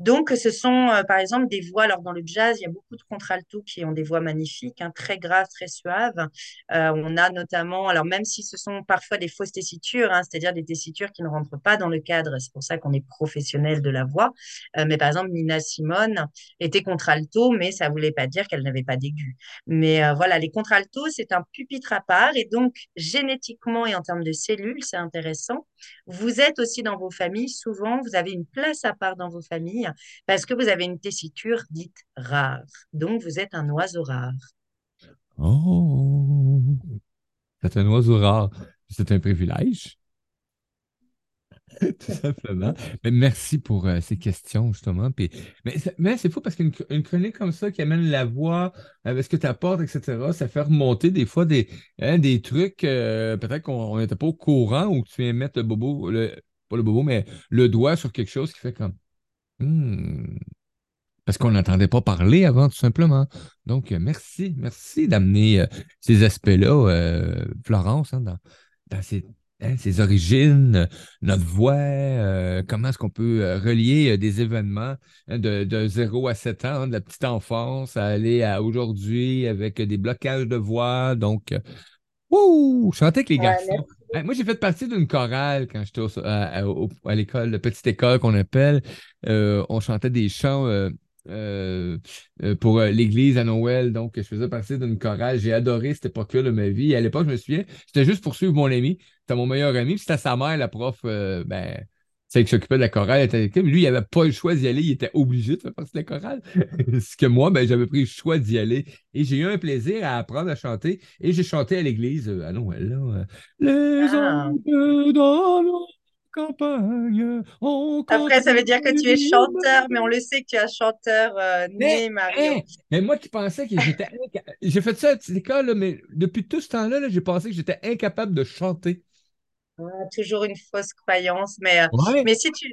Donc, ce sont euh, par exemple des voix. Alors, dans le jazz, il y a beaucoup de contraltos qui ont des voix magnifiques, hein, très graves, très suaves. Euh, on a notamment, alors même si ce sont parfois des fausses tessitures, hein, c'est-à-dire des tessitures qui ne rentrent pas dans le cadre, c'est pour ça qu'on est professionnel de la voix. Euh, mais par exemple, Nina Simone était contralto, mais ça voulait pas dire qu'elle n'avait pas d'aigu. Mais voilà, les contraltos, c'est un pupitre à part. Et donc, génétiquement et en termes de cellules, c'est intéressant. Vous êtes aussi dans vos familles, souvent, vous avez une place à part dans vos familles parce que vous avez une tessiture dite rare. Donc, vous êtes un oiseau rare. Oh, c'est un oiseau rare. C'est un privilège. Tout simplement. Mais merci pour euh, ces questions, justement. mais, c'est fou parce qu'une chronique comme ça qui amène la voix avec ce que tu apportes, etc., ça fait remonter des fois des, hein, des trucs, euh, peut-être qu'on n'était pas au courant ou que tu viens mettre le bobo, le, pas le bobo, mais le doigt sur quelque chose qui fait comme Hmm. Parce qu'on n'entendait pas parler avant, tout simplement. Donc, euh, merci, merci d'amener euh, ces aspects-là, euh, Florence, hein, dans, dans ses, hein, origines, notre voix, comment est-ce qu'on peut relier des événements hein, de, de 0 à 7 ans, de la petite enfance, à aller à aujourd'hui avec des blocages de voix. Donc, wouh, chanter avec les garçons. Moi, j'ai fait partie d'une chorale quand j'étais à, l'école, la petite école qu'on appelle. Euh, on chantait des chants euh, euh, pour l'église à Noël. Donc, je faisais partie d'une chorale. J'ai adoré cette époque-là de ma vie. à l'époque, je me souviens, c'était juste pour suivre mon ami. C'était mon meilleur ami. Puis c'était sa mère, la prof, ben, celle qui s'occupait de la chorale, était Lui, il n'avait pas le choix d'y aller, il était obligé de faire partie de la chorale. Ce que moi, ben, j'avais pris le choix d'y aller. Et j'ai eu un plaisir à apprendre à chanter. Et j'ai chanté à l'église euh, à Noël. Là, Les ah. dans nos campagnes. Après, ça veut dire que tu es chanteur, mais on le sait que tu es un chanteur euh, né, Mario. mais moi qui pensais que j'étais. j'ai fait ça à l'école, mais depuis tout ce temps-là, -là, j'ai pensé que j'étais incapable de chanter. Ah, toujours une fausse croyance, mais, euh, mais si tu,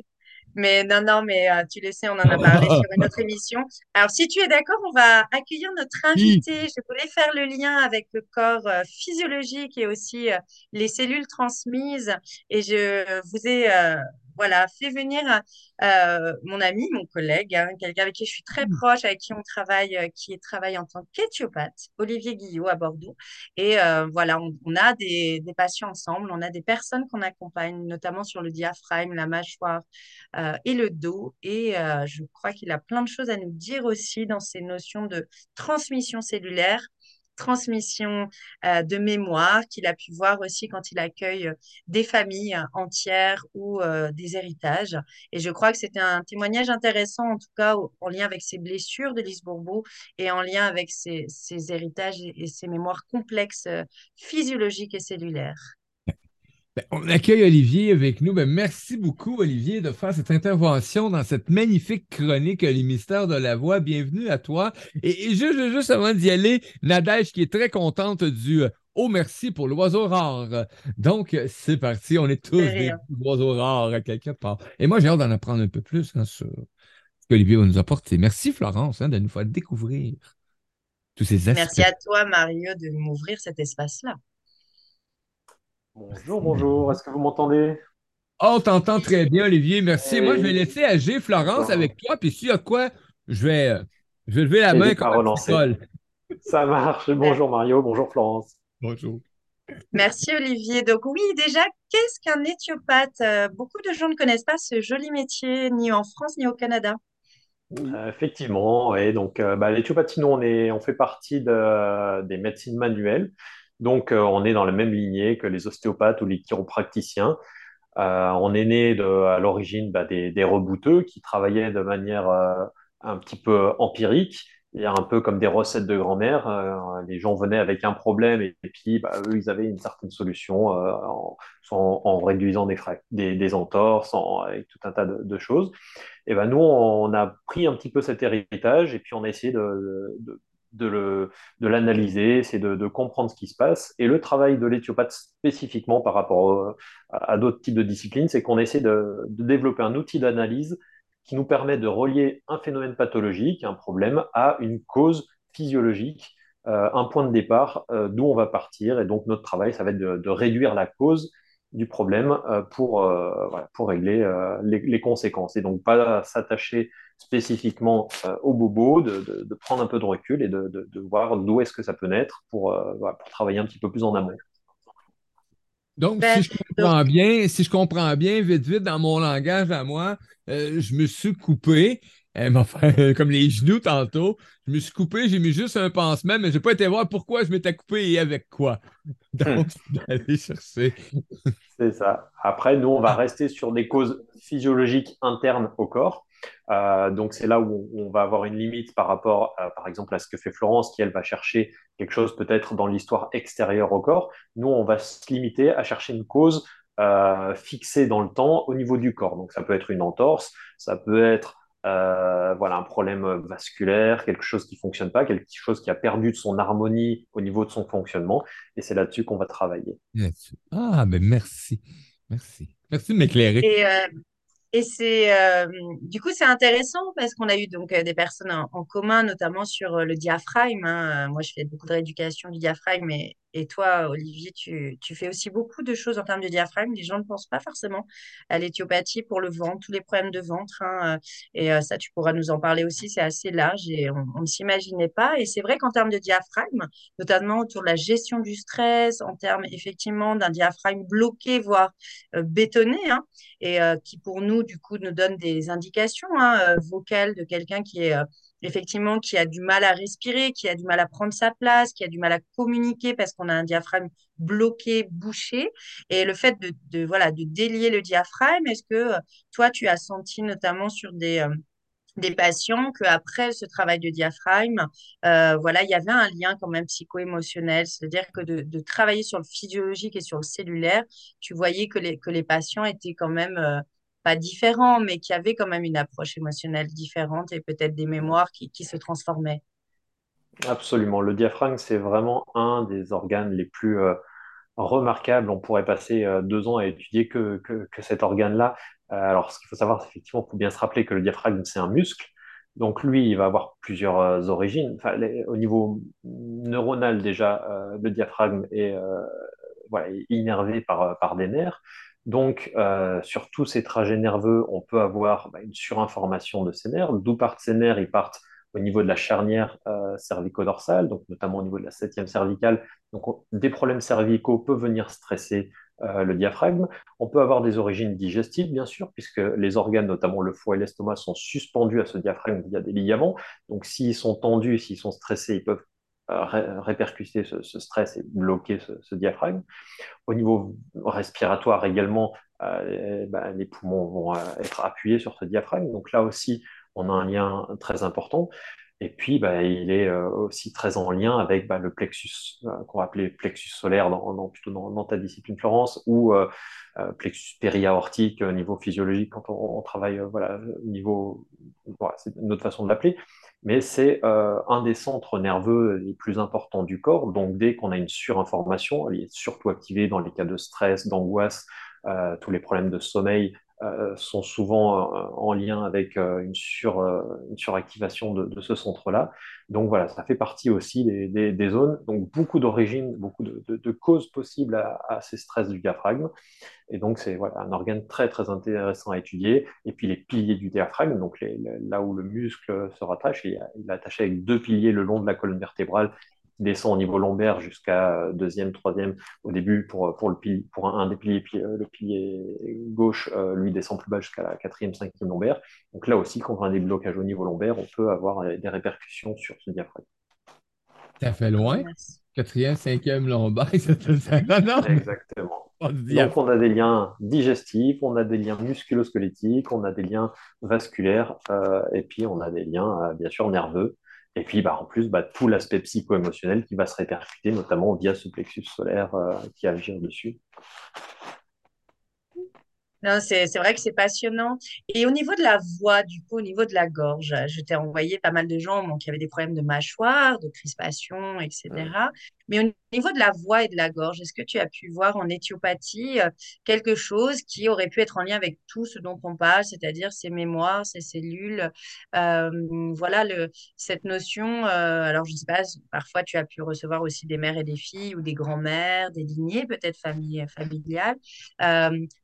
mais non, non, mais euh, tu le sais, on en a parlé sur une autre émission. Alors, si tu es d'accord, on va accueillir notre invité. Je voulais faire le lien avec le corps euh, physiologique et aussi les cellules transmises. Et je vous ai voilà, fait venir euh, mon ami, mon collègue, hein, quelqu'un avec qui je suis très mmh. proche, avec qui on travaille, euh, qui travaille en tant qu'éthiopathe, Olivier Guillot à Bordeaux. Et euh, voilà, on, a des, patients ensemble, on a des personnes qu'on accompagne, notamment sur le diaphragme, la mâchoire et le dos. Et je crois qu'il a plein de choses à nous dire aussi dans ces notions de transmission cellulaire transmission euh, de mémoire qu'il a pu voir aussi quand il accueille euh, des familles entières ou euh, des héritages. Et je crois que c'était un témoignage intéressant, en tout cas en lien avec ses blessures de Lise Bourbeau et en lien avec ses, héritages et, ses mémoires complexes physiologiques et cellulaires. Ben, on accueille Olivier avec nous. Ben, merci beaucoup, Olivier, de faire cette intervention dans cette magnifique chronique Les mystères de la voix. Bienvenue à toi. Et, juste, avant d'y aller, Nadège qui est très contente du Oh merci pour l'oiseau rare. Donc, c'est parti. On est tous des oiseaux rares à quelque part. Et moi, j'ai hâte d'en apprendre un peu plus hein, sur ce qu'Olivier va nous apporter. Merci, Florence, hein, de nous faire découvrir tous ces aspects. Merci à toi, Mario, de m'ouvrir cet espace-là. Bonjour, bonjour. Est-ce que vous m'entendez? Oh, t'entends très bien, Olivier. Merci. Moi, je vais laisser agir Florence avec toi. Puis s'il y a quoi, je vais, euh, je vais lever la main comme relancer. Ça marche. Bonjour Mario, bonjour Florence. Bonjour. Merci Olivier. Donc oui, déjà, qu'est-ce qu'un éthiopathe? Euh, beaucoup de gens ne connaissent pas ce joli métier, ni en France, ni au Canada. Euh, effectivement, et donc bah, l'éthiopathie, nous, on, est, on fait partie des médecines manuelles. Donc, euh, on est dans la même lignée que les ostéopathes ou les chiropracticiens. Euh, on est né à l'origine bah, des, rebouteux qui travaillaient de manière euh, un petit peu empirique, et un peu comme des recettes de grand-mère. les gens venaient avec un problème et, puis bah, eux, ils avaient une certaine solution en, réduisant des, des, entorses, avec tout un tas de, choses. Et ben nous, on a pris un petit peu cet héritage et puis on a essayé de l'analyser, c'est de, comprendre ce qui se passe. Et le travail de l'éthiopathe spécifiquement par rapport à, d'autres types de disciplines, c'est qu'on essaie de, développer un outil d'analyse qui nous permet de relier un phénomène pathologique, un problème, à une cause physiologique, euh, un point de départ euh, d'où on va partir. Et donc notre travail, ça va être de, réduire la cause du problème euh, pour, pour régler les, conséquences. Et donc pas s'attacher spécifiquement euh, au bobo, de, prendre un peu de recul et de, voir d'où est-ce que ça peut naître pour, euh, pour travailler un petit peu plus en amont. Donc, ben, si je comprends bien, si je comprends bien, vite, vite, dans mon langage à moi, euh, je me suis coupé, comme les genoux tantôt, je me suis coupé, j'ai mis juste un pansement, mais je n'ai pas été voir pourquoi je m'étais coupé et avec quoi. Donc, aller chercher. C'est ça. Après, nous, on va rester sur des causes physiologiques internes au corps. Euh, donc c'est là où on, va avoir une limite par rapport, par exemple, à ce que fait Florence, qui elle va chercher quelque chose peut-être dans l'histoire extérieure au corps. Nous, on va se limiter à chercher une cause euh, fixée dans le temps au niveau du corps. Donc ça peut être une entorse, ça peut être euh, voilà un problème vasculaire, quelque chose qui fonctionne pas, quelque chose qui a perdu de son harmonie au niveau de son fonctionnement. Et c'est là-dessus qu'on va travailler. Ah, mais merci. Merci. Merci de m'éclairer. Et c'est euh, du coup c'est intéressant parce qu'on a eu donc euh, des personnes en, commun, notamment sur euh, le diaphragme. Hein. Moi, je fais beaucoup de rééducation du diaphragme, mais Et toi, Olivier, tu, tu fais aussi beaucoup de choses en termes de diaphragme. Les gens ne pensent pas forcément à l'éthiopathie pour le ventre, tous les problèmes de ventre. hein, et ça, tu pourras nous en parler aussi. C'est assez large et on ne s'imaginait pas. Et c'est vrai qu'en termes de diaphragme, notamment autour de la gestion du stress, en termes effectivement d'un diaphragme bloqué, voire bétonné, hein, et qui pour nous, du coup, nous donne des indications hein, euh, vocales de quelqu'un qui est euh, effectivement qui a du mal à respirer, qui a du mal à prendre sa place, qui a du mal à communiquer parce qu'on a un diaphragme bloqué, bouché. Et le fait de, voilà, de délier le diaphragme, est-ce que euh, toi, tu as senti notamment sur des, des patients qu'après ce travail de diaphragme, voilà, il y avait un lien quand même psycho-émotionnel, c'est-à-dire que de, travailler sur le physiologique et sur le cellulaire, tu voyais que les, que les patients étaient quand même pas différents, mais qui avaient quand même une approche émotionnelle différente et peut-être des mémoires qui, se transformaient. Absolument. Le diaphragme, c'est vraiment un des organes les plus euh, remarquables. On pourrait passer euh, deux ans à étudier que, que, cet organe-là. Euh, alors, ce qu'il faut savoir, c'est effectivement, il faut bien se rappeler que le diaphragme, c'est un muscle. Donc, lui, il va avoir plusieurs origines. Au niveau neuronal, déjà, le diaphragme est, voilà, innervé par, par des nerfs. Donc, euh, sur tous ces trajets nerveux, on peut avoir bah, une surinformation de ces nerfs. D'où partent ces nerfs? Ils partent au niveau de la charnière euh, cervico-dorsale, donc notamment au niveau de la septième cervicale. Donc, on- des problèmes cervicaux peuvent venir stresser euh, le diaphragme. On peut avoir des origines digestives, bien sûr, puisque les organes, notamment le foie et l'estomac, sont suspendus à ce diaphragme via des ligaments. Donc, s'ils sont tendus, s'ils sont stressés, ils peuvent ré- répercuter ce, stress et bloquer ce, diaphragme. Au niveau respiratoire également, euh, bah, les poumons vont euh, être appuyés sur ce diaphragme. Donc là aussi, on a un lien très important. Et puis, bah, il est euh, aussi très en lien avec bah, le plexus, euh, qu'on va appeler plexus solaire dans, plutôt dans, ta discipline, Florence, ou euh, euh, plexus périaortique au niveau physiologique quand on, on travaille euh, voilà, au niveau, voilà, c'est une autre façon de l'appeler. Mais c'est euh, un des centres nerveux les plus importants du corps. Donc, dès qu'on a une surinformation, elle est surtout activée dans les cas de stress, d'angoisse, euh, tous les problèmes de sommeil euh, sont souvent euh, en lien avec euh, une, sur, une suractivation de, ce centre-là. Donc voilà, ça fait partie aussi des, des- zones. Donc beaucoup d'origines, beaucoup de, causes possibles à, ces stress du diaphragme. Et donc c'est voilà, un organe très très intéressant à étudier. Et puis les piliers du diaphragme, donc là où le muscle se rattache, il est attaché avec deux piliers le long de la colonne vertébrale qui descend au niveau lombaire jusqu'à euh, deuxième, troisième au début pour, pour, le pilier, pour un, un des piliers, puis, euh, le pilier gauche, euh, lui descend plus bas jusqu'à la quatrième, cinquième lombaire. Donc là aussi, quand on a des blocages au niveau lombaire, on peut avoir des répercussions sur ce diaphragme. Ça fait loin. Quatrième, cinquième lombaire. ça- Non, Exactement. Donc, on a des liens digestifs, on a des liens musculo-squelettiques, on a des liens vasculaires, euh, et puis on a des liens, euh, bien sûr, nerveux. Et puis, bah, en plus, bah, tout l'aspect psycho-émotionnel qui va se répercuter, notamment via ce plexus solaire euh, qui agit dessus. Non, c'est, c'est vrai que c'est passionnant. Et au niveau de la voix, du coup, au niveau de la gorge, je t'ai envoyé pas mal de gens bon, qui avaient des problèmes de mâchoire, de crispation, etc. Mais au niveau de la voix et de la gorge, est-ce que tu as pu voir en éthiopathie euh, quelque chose qui aurait pu être en lien avec tout ce dont on parle, c'est-à-dire ces mémoires, ces cellules, euh, voilà cette notion. euh, alors, je ne sais pas, parfois tu as pu recevoir aussi des mères et des filles ou des grands-mères, des lignées peut-être familiales.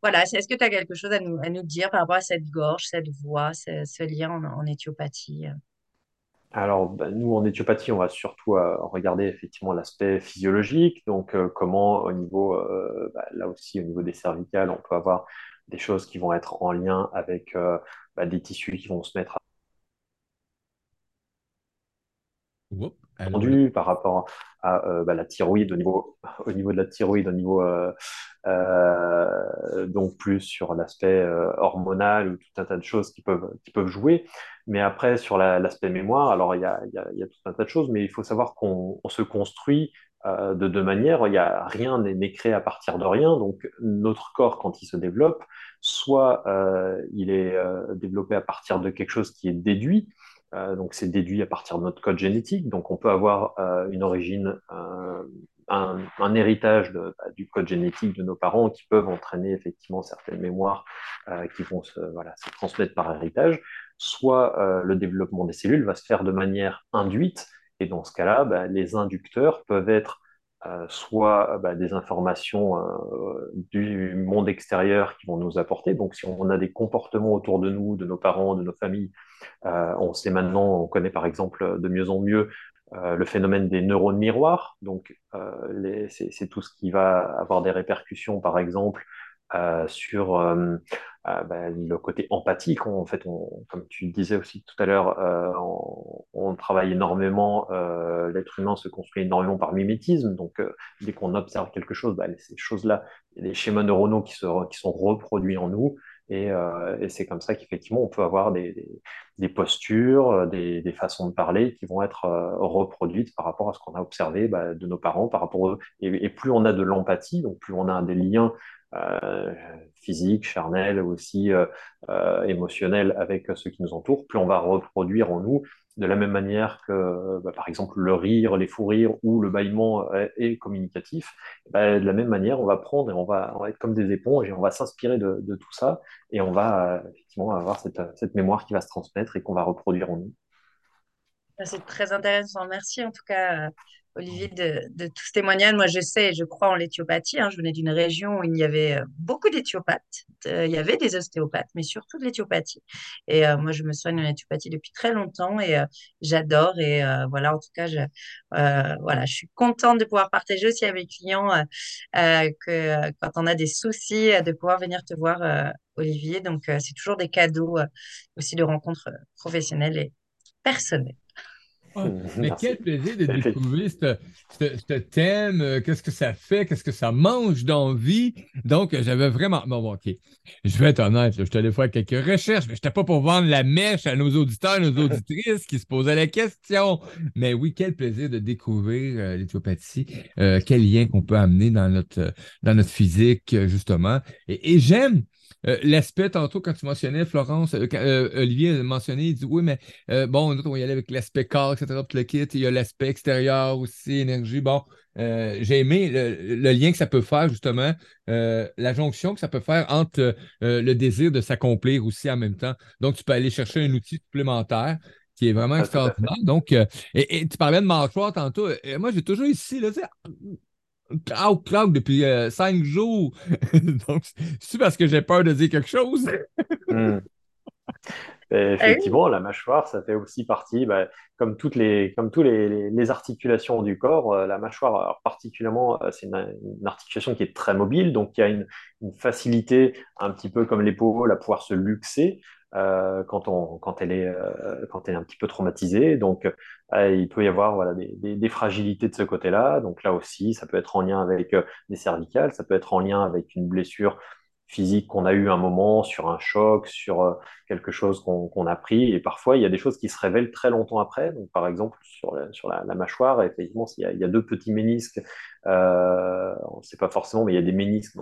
Voilà, est-ce que tu as quelque chose à nous, dire par rapport à cette gorge, cette voix, ce, ce lien en, en éthiopathie? Alors, bah, nous, en éthiopathie, on va surtout euh, regarder effectivement l'aspect physiologique, donc euh, comment au niveau, euh, bah, là aussi, au niveau des cervicales, on peut avoir des choses qui vont être en lien avec bah, des tissus qui vont se mettre allô. Tendu par rapport à euh, bah, la thyroïde, au niveau, au niveau de la thyroïde, au niveau euh, euh, donc plus sur l'aspect hormonal ou tout un tas de choses qui peuvent, qui peuvent jouer. Mais après, sur la- l'aspect mémoire, alors il y a, il y a, y a tout un tas de choses, mais il faut savoir qu'on on se construit de deux manières. Il y a, rien n'est créé à partir de rien. Donc notre corps, quand il se développe, soit euh, il est euh, développé à partir de quelque chose qui est déduit, donc c'est déduit à partir de notre code génétique. Donc on peut avoir euh, une origine, euh, un, héritage bah, du code génétique de nos parents qui peuvent entraîner effectivement certaines mémoires euh, qui vont se, transmettre par héritage. Soit euh, le développement des cellules va se faire de manière induite. Et dans ce cas-là, bah, les inducteurs peuvent être soit bah, des informations du monde extérieur qui vont nous apporter. Donc, si on a des comportements autour de nous, de nos parents, de nos familles, on sait maintenant, on connaît par exemple de mieux en mieux le phénomène des neurones miroirs. Donc, c'est tout ce qui va avoir des répercussions, par exemple, euh, sur euh, euh, ben, le côté empathique. En fait, comme tu disais aussi tout à l'heure, on, on, travaille énormément, l'être humain se construit énormément par mimétisme. Donc, dès qu'on observe quelque chose, ben, ces choses-là, des schémas neuronaux qui, sont reproduits en nous. Et, c'est comme ça qu'effectivement, on peut avoir des, postures, des, façons de parler qui vont être reproduites par rapport à ce qu'on a observé bah, de nos parents, par rapport. Et, et, plus on a de l'empathie, donc plus on a des liens euh, physique, charnel, aussi euh, euh, émotionnel avec ceux qui nous entourent, plus on va reproduire en nous de la même manière que, bah, par exemple, le rire, les fous rires ou le bâillement est, communicatif, bah, de la même manière, on va prendre et on va, être comme des éponges et on va s'inspirer de, tout ça et on va effectivement avoir cette, cette, mémoire qui va se transmettre et qu'on va reproduire en nous. C'est très intéressant. Merci en tout cas Olivier, de, tout ce témoignage. Moi, je sais, je crois en l'éthiopathie. Hein. Je venais d'une région où il y avait euh, beaucoup d'éthiopathes. Euh, il y avait des ostéopathes, mais surtout de l'éthiopathie. Et euh, moi, je me soigne en éthiopathie depuis très longtemps et j'adore. Et voilà, en tout cas, je, voilà, je suis contente de pouvoir partager aussi avec les clients que quand on a des soucis, de pouvoir venir te voir, Olivier. Donc, c'est toujours des cadeaux aussi de rencontres professionnelles et personnelles. mais quel plaisir de découvrir ce, thème, euh, qu'est-ce que ça fait, qu'est-ce que ça mange d'envie? Donc, j'avais vraiment. Bon, OK. Je vais être honnête, je suis allé faire quelques recherches, mais je n'étais pas pour vendre la mèche à nos auditeurs, nos auditrices qui se posaient la question. Mais oui, quel plaisir de découvrir euh, l'éthiopathie, euh, quel lien qu'on peut amener dans notre, dans notre physique, justement. et j'aime euh, l'aspect, tantôt, quand tu mentionnais, Florence, euh, euh, Olivier a mentionné, il dit oui, mais bon, nous, on y allait avec l'aspect corps, etc., tout le kit. Il y a l'aspect extérieur aussi, énergie. Bon, j'ai aimé le, lien que ça peut faire, justement, la jonction que ça peut faire entre le désir de s'accomplir aussi en même temps. Donc, tu peux aller chercher un outil supplémentaire qui est vraiment extraordinaire. Donc, et, tu parlais de mâchoire tantôt. moi, j'ai toujours ici, là, Cloud, cloud depuis euh, cinq jours. Donc, c'est parce que j'ai peur de dire quelque chose? Hmm. effectivement, la mâchoire, ça fait aussi partie, bah, comme toutes les, comme tous les, les, articulations du corps, euh, la mâchoire, particulièrement, euh, c'est une, articulation qui est très mobile, donc il y a une, une facilité, un petit peu comme l'épaule, à pouvoir se luxer. Euh, quand, on, quand, elle est, euh, quand elle est un petit peu traumatisée. Donc, euh, il peut y avoir des, fragilités de ce côté-là. Donc là aussi, ça peut être en lien avec des cervicales, ça peut être en lien avec une blessure physique qu'on a eu un moment, sur un choc, sur quelque chose qu'on a pris. Et parfois, il y a des choses qui se révèlent très longtemps après. Donc, par exemple, sur la, mâchoire, effectivement, il y, a, deux petits ménisques, on ne sait pas forcément, mais il y a des ménisques,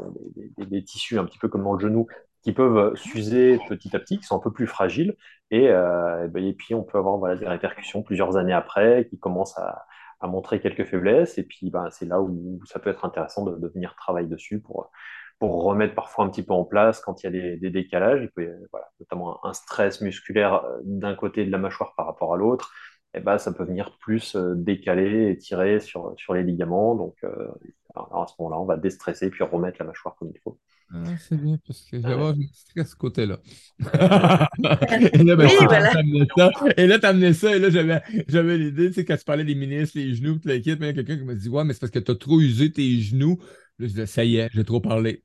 des, tissus un petit peu comme dans le genou, qui peuvent s'user petit à petit, qui sont un peu plus fragiles. Et, euh, ben, et puis, on peut avoir voilà, des répercussions plusieurs années après qui commencent à, à montrer quelques faiblesses. Et puis, ben, c'est là où ça peut être intéressant de, venir travailler dessus pour, pour remettre parfois un petit peu en place quand il y a des, décalages. Peut, voilà, notamment un stress musculaire euh, d'un côté de la mâchoire par rapport à l'autre. Et ben, ça peut venir plus euh, décaler et tirer sur, sur les ligaments. Donc, euh, alors à ce moment-là, on va déstresser puis remettre la mâchoire comme il faut. Ah, c'est bien, parce que j'avais stress ce côté-là. et là, ben, oui, voilà. ça. Et là, t'amenais ça, et là, j'avais, j'avais l'idée, tu sais, quand tu parlais des ministres, les genoux, toute l'équipe, il y a quelqu'un qui m'a dit Ouais, mais c'est parce que tu as trop usé tes genoux. Là, je disais Ça y est, j'ai trop parlé.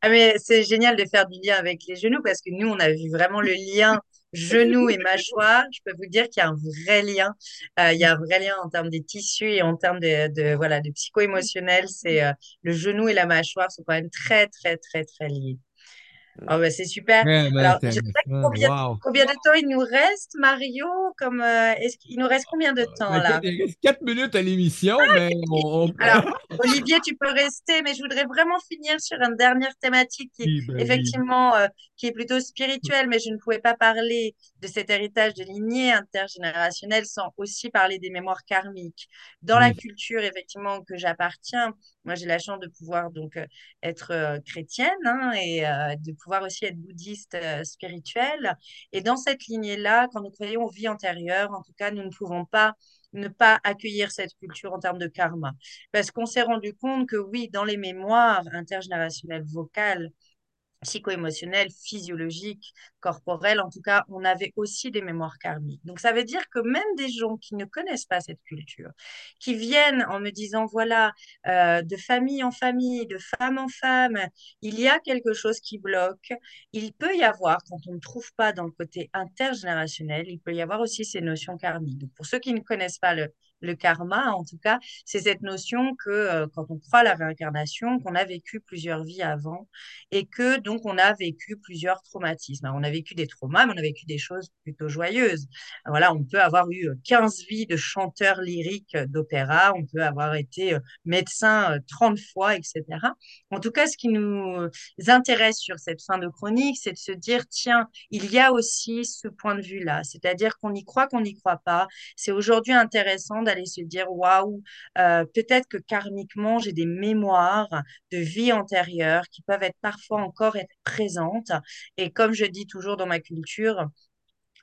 ah, mais c'est génial de faire du lien avec les genoux parce que nous, on a vu vraiment le lien genoux et mâchoire, je peux vous dire qu'il y a un vrai lien. Euh, il y a un vrai lien en termes des tissus et en termes de, de voilà, de psycho-émotionnel. C'est euh, le genou et la mâchoire sont quand même très, très, très, très liés. Oh, bah, c'est super. Alors, je sais combien, combien, de temps il nous reste, Mario comme, euh, qu'il nous reste combien de euh, temps là? Il reste 4 minutes à l'émission, mais Alors, Olivier, tu peux rester, mais je voudrais vraiment finir sur une dernière thématique qui est ben effectivement euh, qui est plutôt spirituelle, mais je ne pouvais pas parler de cet héritage de lignée intergénérationnelle sans aussi parler des mémoires karmiques. Dans la culture, effectivement, que j'appartiens, moi j'ai la chance de pouvoir donc être chrétienne hein, et de pouvoir aussi être bouddhiste euh, spirituel. Et dans cette lignée-là, quand nous croyons aux vies antérieures, en tout cas, nous ne pouvons pas ne pas accueillir cette culture en termes de karma. Parce qu'on s'est rendu compte que oui, dans les mémoires intergénérationnelles vocales, psycho-émotionnel, physiologique, corporel, en tout cas, on avait aussi des mémoires karmiques. Donc ça veut dire que même des gens qui ne connaissent pas cette culture, qui viennent en me disant, voilà, euh, de famille en famille, de femme en femme, il y a quelque chose qui bloque. Il peut y avoir, quand on ne trouve pas dans le côté intergénérationnel, il peut y avoir aussi ces notions karmiques. Donc pour ceux qui ne connaissent pas le, le karma, en tout cas, c'est cette notion que euh, quand on croit à la réincarnation, qu'on a vécu plusieurs vies avant et que donc on a vécu plusieurs traumatismes. on a vécu des traumas, mais on a vécu des choses plutôt joyeuses. Voilà, on peut avoir eu 15 euh, vies de chanteurs lyriques d'opéra, on peut avoir été euh, médecin 30 fois, etc. En tout cas, ce qui nous intéresse sur cette fin de chronique, c'est de se dire, tiens, il y a aussi ce point de vue-là, c'est-à-dire qu'on y croit, qu'on n'y croit pas. C'est aujourd'hui intéressant se dire waouh, euh, peut-être que karmiquement, j'ai des mémoires de vie antérieure qui peuvent être parfois encore être présentes. Et comme je dis toujours dans ma culture,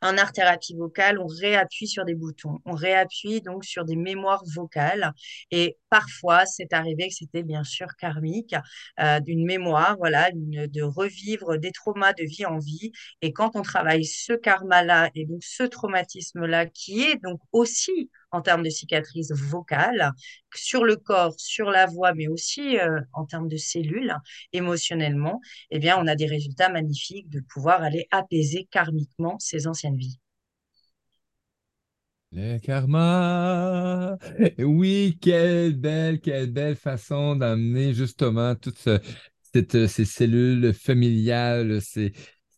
en art-thérapie vocale, on réappuie sur des boutons, on réappuie donc sur des mémoires vocales. Et parfois, c'est arrivé que c'était bien sûr karmique, euh, d'une mémoire, voilà, de revivre des traumas de vie en vie. Et quand on travaille ce karma-là et donc ce traumatisme-là, qui est donc aussi en termes de cicatrices vocales, sur le corps, sur la voix, mais aussi euh, en termes de cellules, émotionnellement, eh bien, on a des résultats magnifiques de pouvoir aller apaiser karmiquement ces anciennes vies. Le karma. Oui, quelle belle, quelle belle façon d'amener justement toutes ces cellules familiales, ces,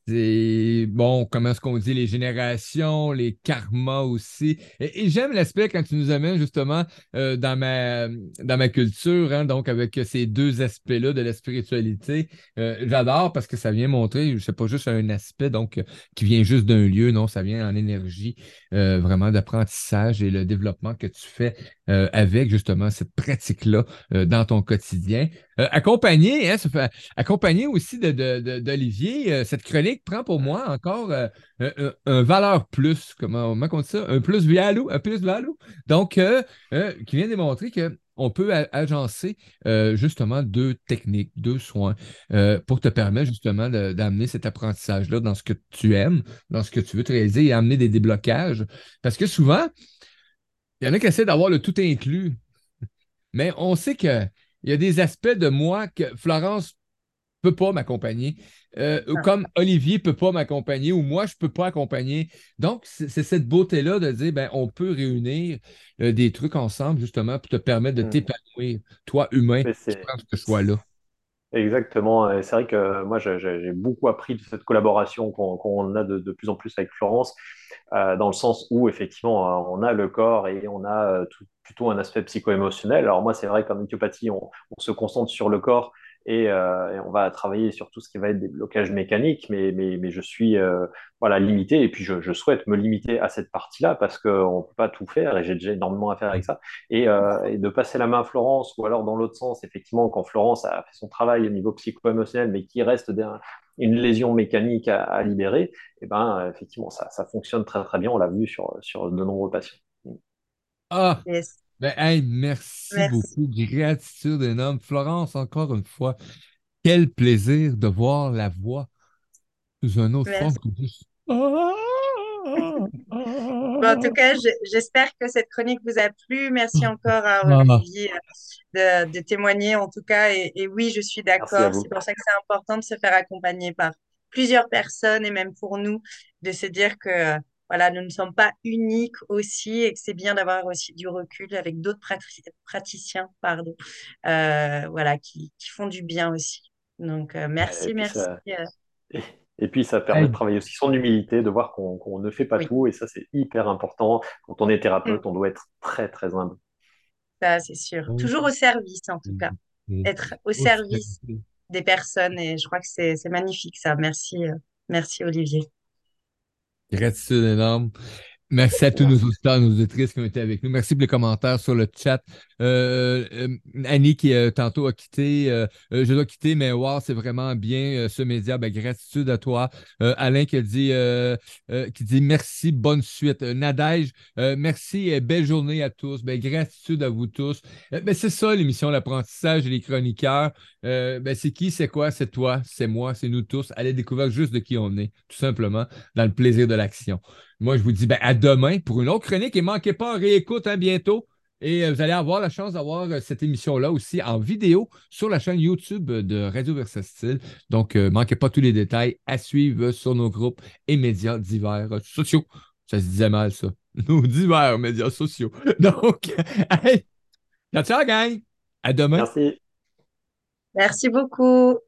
c'est bon, comment est-ce qu'on dit, les générations, les karmas aussi. Et, j'aime l'aspect quand tu nous amènes justement euh, dans, ma, dans ma culture, hein, donc avec ces deux aspects-là de la spiritualité. Euh, j'adore parce que ça vient montrer, sais pas juste un aspect donc qui vient juste d'un lieu, non, ça vient en énergie euh, vraiment d'apprentissage et le développement que tu fais avec justement cette pratique-là dans ton quotidien. accompagné, hein, accompagné aussi d'Olivier, de, cette chronique prend pour moi encore euh, un, valeur plus, comment, on dit ça? Un plus value, un plus value. Donc, euh, euh, qui vient démontrer que on peut agencer justement deux techniques, deux soins pour te permettre justement d'amener cet apprentissage-là dans ce que tu aimes, dans ce que tu veux te réaliser et amener des déblocages. Parce que souvent, il y en a qui essaient d'avoir le tout inclus. Mais on sait qu'il y a des aspects de moi que Florence peut pas m'accompagner. Euh, ah. Comme Olivier peut pas m'accompagner ou moi, je peux pas accompagner. Donc, c'est cette beauté-là de dire, ben, on peut réunir euh, des trucs ensemble, justement, pour te permettre de mm. t'épanouir, toi, humain, qui prends ce choix-là. Exactement. C'est vrai que moi, j'ai beaucoup appris de cette collaboration qu'on a de, plus en plus avec Florence, euh, dans le sens où, effectivement, on a le corps et on a plutôt un aspect psycho-émotionnel. Alors moi, c'est vrai qu'en éthiopathie, on, se concentre sur le corps euh, et, on va travailler sur tout ce qui va être des blocages mécaniques, mais, mais, mais je suis euh, voilà, limité et puis je, je, souhaite me limiter à cette partie-là parce qu'on ne peut pas tout faire et j'ai déjà énormément à faire avec ça. Et, euh, et, de passer la main à Florence ou alors dans l'autre sens, effectivement, quand Florence a fait son travail au niveau psycho-émotionnel, mais qu'il reste une lésion mécanique à, libérer, et eh ben, effectivement, ça, ça fonctionne très très bien. On l'a vu sur, sur de nombreux patients. Ah, ben, merci, beaucoup. Gratitude énorme. Florence, encore une fois, quel plaisir de voir la voix sous un autre forme que en tout cas, j'espère que cette chronique vous a plu. Merci encore à ah. Olivier euh, de, témoigner en tout cas. Et, et oui, je suis d'accord. C'est pour ça que c'est important de se faire accompagner par plusieurs personnes et même pour nous de se dire que voilà, nous ne sommes pas uniques aussi et que c'est bien d'avoir aussi du recul avec d'autres praticiens, pardon, euh, voilà, qui, font du bien aussi. Donc, euh, merci, merci. Euh. Et puis, ça permet de travailler aussi son humilité, de voir qu'on ne fait pas tout. Et ça, c'est hyper important. Quand on est thérapeute, mm. on doit être très, très humble. Ça, c'est sûr. Toujours au service, en tout cas. Être au service des personnes. Et je crois que c'est magnifique, ça. Merci, merci Olivier. Gratitude énorme. Merci à tous nos auditeurs, nos auditrices qui ont été avec nous. Merci pour les commentaires sur le chat. Euh, euh, Annie qui euh, tantôt a quitté, je dois quitter, mais wow, c'est vraiment bien ce média. Ben, gratitude à toi. Alain qui dit, qui dit merci, bonne suite. Nadège, merci et belle journée à tous. Ben, gratitude à vous tous. Ben, c'est ça l'émission L'apprentissage et les chroniqueurs. ben, c'est qui, c'est quoi, c'est toi, c'est moi, c'est nous tous. Allez découvrir juste de qui on est, tout simplement, dans le plaisir de l'action. Moi, je vous dis ben, à demain pour une autre chronique et manquez pas, réécoute hein, bientôt. Et euh, vous allez avoir la chance d'avoir euh, cette émission-là aussi en vidéo sur la chaîne YouTube de Radio Versatile. Donc, ne euh, manquez pas tous les détails à suivre sur nos groupes et médias divers sociaux. Ça se disait mal, ça. Nos divers médias sociaux. Donc, hey, ciao, gang. À demain. Merci. Merci beaucoup.